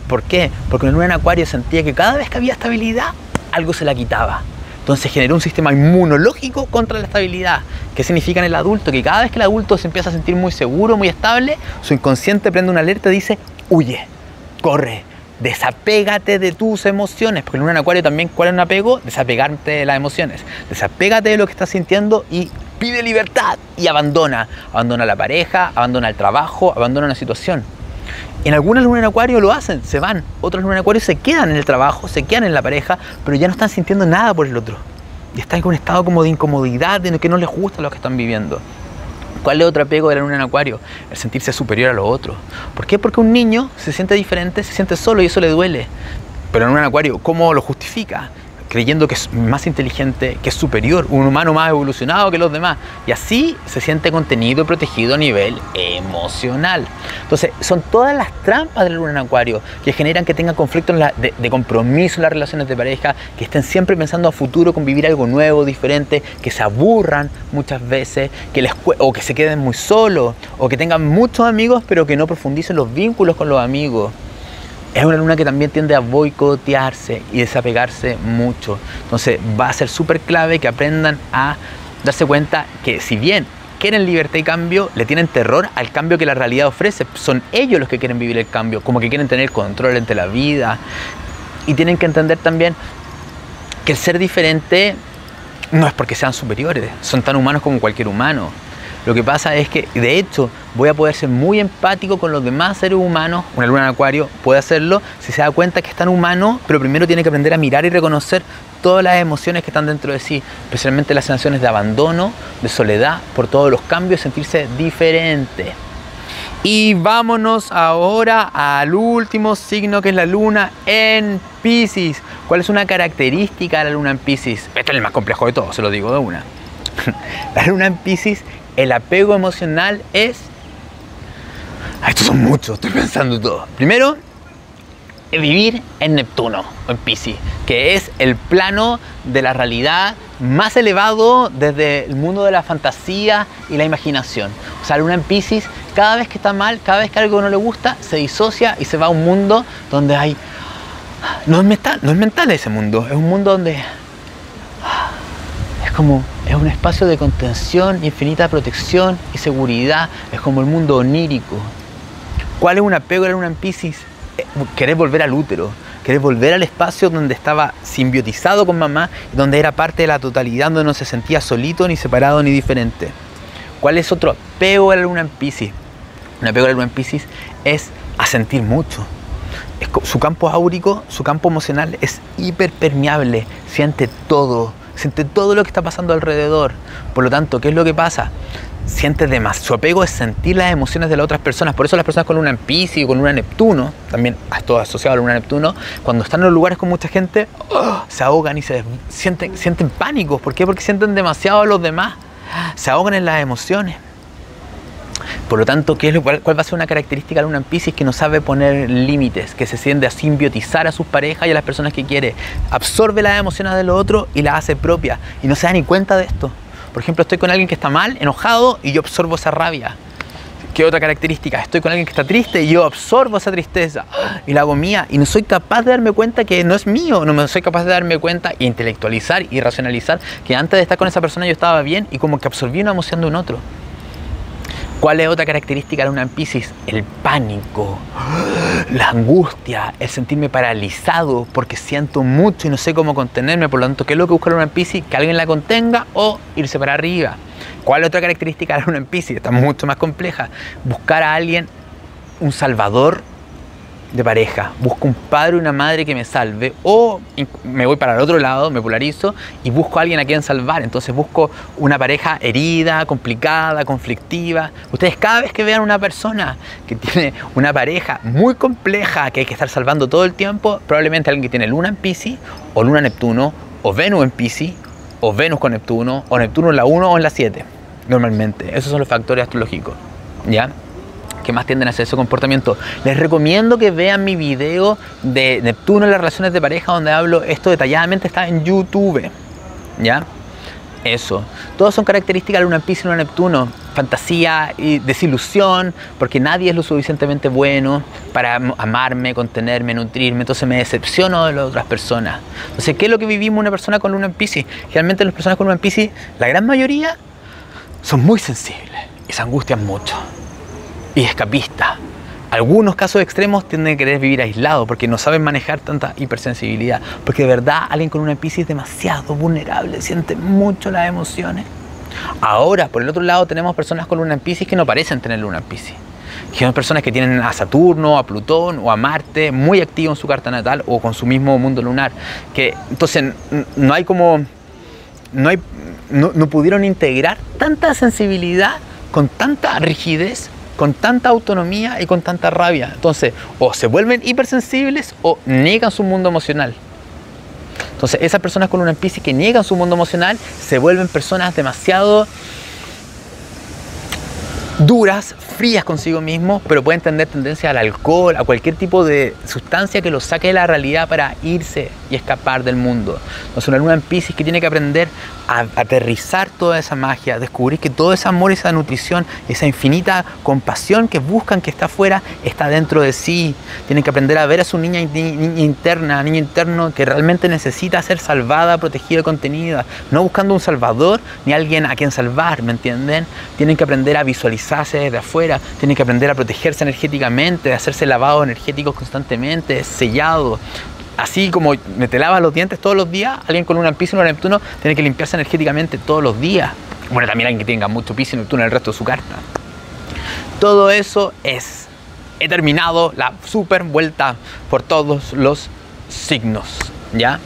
¿Por qué? Porque en un acuario sentía que cada vez que había estabilidad, algo se la quitaba. Entonces generó un sistema inmunológico contra la estabilidad. ¿Qué significa en el adulto? Que cada vez que el adulto se empieza a sentir muy seguro, muy estable, su inconsciente prende una alerta y dice, huye, corre, desapégate de tus emociones. Porque en un acuario también, ¿cuál es un apego? Desapegarte de las emociones. Desapégate de lo que estás sintiendo y pide libertad y abandona. Abandona la pareja, abandona el trabajo, abandona una situación. En algunas lunas en acuario lo hacen, se van. Otras lunas en acuario se quedan en el trabajo, se quedan en la pareja, pero ya no están sintiendo nada por el otro. Y están en un estado como de incomodidad, de que no les gusta lo que están viviendo. ¿Cuál es otro apego de en acuario? El sentirse superior a los otros. ¿Por qué? Porque un niño se siente diferente, se siente solo y eso le duele. Pero en un acuario, ¿cómo lo justifica? Creyendo que es más inteligente, que es superior, un humano más evolucionado que los demás. Y así se siente contenido y protegido a nivel emocional. Entonces, son todas las trampas de la luna en acuario que generan que tengan conflictos de, compromiso en las relaciones de pareja, que estén siempre pensando a futuro con vivir algo nuevo, diferente, que se aburran muchas veces, que les, o que se queden muy solos, o que tengan muchos amigos pero que no profundicen los vínculos con los amigos es una luna que también tiende a boicotearse y desapegarse mucho. Entonces va a ser súper clave que aprendan a darse cuenta que si bien quieren libertad y cambio, le tienen terror al cambio que la realidad ofrece. Son ellos los que quieren vivir el cambio, como que quieren tener control entre la vida. Y tienen que entender también que el ser diferente no es porque sean superiores, son tan humanos como cualquier humano. Lo que pasa es que, de hecho, voy a poder ser muy empático con los demás seres humanos. Una luna en acuario puede hacerlo si se da cuenta que es tan humano, pero primero tiene que aprender a mirar y reconocer todas las emociones que están dentro de sí, especialmente las sensaciones de abandono, de soledad, por todos los cambios, sentirse diferente. Y vámonos ahora al último signo que es la luna en Pisces. ¿Cuál es una característica de la luna en Pisces? Este es el más complejo de todo, se lo digo de una. la luna en Pisces el apego emocional es... Estos son muchos, estoy pensando todo. Primero, vivir en Neptuno, en Pisces, que es el plano de la realidad más elevado desde el mundo de la fantasía y la imaginación. O sea, Luna en Pisces, cada vez que está mal, cada vez que algo no le gusta, se disocia y se va a un mundo donde hay... No es mental, no es mental ese mundo, es un mundo donde... Como es un espacio de contención, infinita protección y seguridad. Es como el mundo onírico. ¿Cuál es un apego a en Pisces? Eh, querer volver al útero, querer volver al espacio donde estaba simbiotizado con mamá, donde era parte de la totalidad, donde no se sentía solito, ni separado, ni diferente. ¿Cuál es otro apego a la luna en Pisces? Un apego a la luna en Pisces es a sentir mucho. su campo áurico, su campo emocional es hiperpermeable, siente todo siente todo lo que está pasando alrededor. Por lo tanto, ¿qué es lo que pasa? Siente demasiado. Su apego es sentir las emociones de las otras personas. Por eso las personas con luna en y con luna en Neptuno, también todo asociado a luna Neptuno, cuando están en los lugares con mucha gente, ¡oh! se ahogan y se sienten, sienten pánico. ¿Por qué? Porque sienten demasiado a los demás. Se ahogan en las emociones. Por lo tanto, ¿qué es lo, cuál, va a ser una característica de una Pisces que no sabe poner límites, que se siente a simbiotizar a sus parejas y a las personas que quiere? Absorbe las emociones de los otros y las hace propia y no se da ni cuenta de esto. Por ejemplo, estoy con alguien que está mal, enojado y yo absorbo esa rabia. ¿Qué otra característica? Estoy con alguien que está triste y yo absorbo esa tristeza y la hago mía y no soy capaz de darme cuenta que no es mío, no me soy capaz de darme cuenta, intelectualizar y racionalizar que antes de estar con esa persona yo estaba bien y como que absorbí una emoción de un otro. ¿Cuál es otra característica de una Pisces? El pánico, la angustia, el sentirme paralizado porque siento mucho y no sé cómo contenerme. Por lo tanto, ¿qué es lo que busca en Pisces? Que alguien la contenga o irse para arriba. ¿Cuál es otra característica de en Pisces? Está mucho más compleja. Buscar a alguien, un salvador de pareja, busco un padre una madre que me salve, o me voy para el otro lado, me polarizo y busco a alguien a quien salvar. Entonces busco una pareja herida, complicada, conflictiva. Ustedes cada vez que vean una persona que tiene una pareja muy compleja que hay que estar salvando todo el tiempo, probablemente alguien que tiene luna en Pisces, o luna en Neptuno, o Venus en Pisces, o Venus con Neptuno, o Neptuno en la 1 o en la 7. normalmente. Esos son los factores astrológicos, ¿ya? Que más tienden a hacer ese comportamiento. Les recomiendo que vean mi video de Neptuno en las relaciones de pareja donde hablo esto detalladamente, está en YouTube. ¿Ya? Eso. Todos son características de Luna en Pisces y Luna Neptuno. Fantasía y desilusión, porque nadie es lo suficientemente bueno para amarme, contenerme, nutrirme. Entonces me decepciono de las otras personas. Entonces, ¿qué es lo que vivimos una persona con Luna en Pisces? Generalmente las personas con Luna en Pisces, la gran mayoría, son muy sensibles y se angustian mucho y escapistas. Algunos casos extremos tienden a querer vivir aislados porque no saben manejar tanta hipersensibilidad. Porque de verdad alguien con una Piscis es demasiado vulnerable, siente mucho las emociones. Ahora, por el otro lado, tenemos personas con luna en que no parecen tener luna en Pisces. Que son personas que tienen a Saturno, a Plutón o a Marte muy activos en su carta natal o con su mismo mundo lunar. Que entonces no hay como. No, hay, no pudieron integrar tanta sensibilidad con tanta rigidez con tanta autonomía y con tanta rabia. Entonces, o se vuelven hipersensibles o niegan su mundo emocional. Entonces, esas personas con una Piscis que niegan su mundo emocional se vuelven personas demasiado duras, frías consigo mismos, pero pueden tener tendencia al alcohol, a cualquier tipo de sustancia que los saque de la realidad para irse y escapar del mundo. Entonces una luna en Pisces que tiene que aprender a aterrizar toda esa magia, descubrir que todo ese amor, esa nutrición, esa infinita compasión que buscan que está afuera, está dentro de sí. Tienen que aprender a ver a su niña, niña interna, niño interno que realmente necesita ser salvada, protegida, contenida, no buscando un salvador ni alguien a quien salvar, ¿me entienden? Tienen que aprender a visualizarse desde afuera, tienen que aprender a protegerse energéticamente, a hacerse lavados energéticos constantemente, sellado. Así como me te lavas los dientes todos los días, alguien con una piso y un Neptuno tiene que limpiarse energéticamente todos los días. Bueno, también alguien que tenga mucho piso y Neptuno en el resto de su carta. Todo eso es. He terminado la super vuelta por todos los signos. ¿Ya?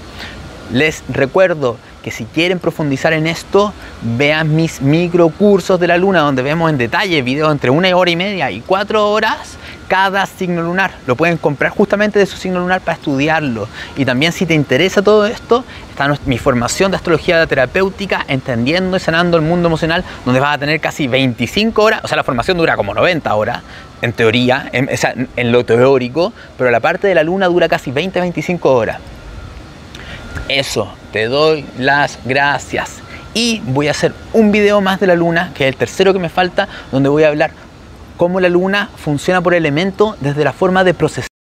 Les recuerdo que si quieren profundizar en esto, vean mis microcursos de la luna, donde vemos en detalle videos entre una hora y media y cuatro horas cada signo lunar. Lo pueden comprar justamente de su signo lunar para estudiarlo. Y también si te interesa todo esto, está mi formación de astrología terapéutica, entendiendo y sanando el mundo emocional, donde vas a tener casi 25 horas, o sea, la formación dura como 90 horas, en teoría, en, en lo teórico, pero la parte de la luna dura casi 20-25 horas. Eso, te doy las gracias. Y voy a hacer un video más de la luna, que es el tercero que me falta, donde voy a hablar cómo la luna funciona por elemento desde la forma de procesar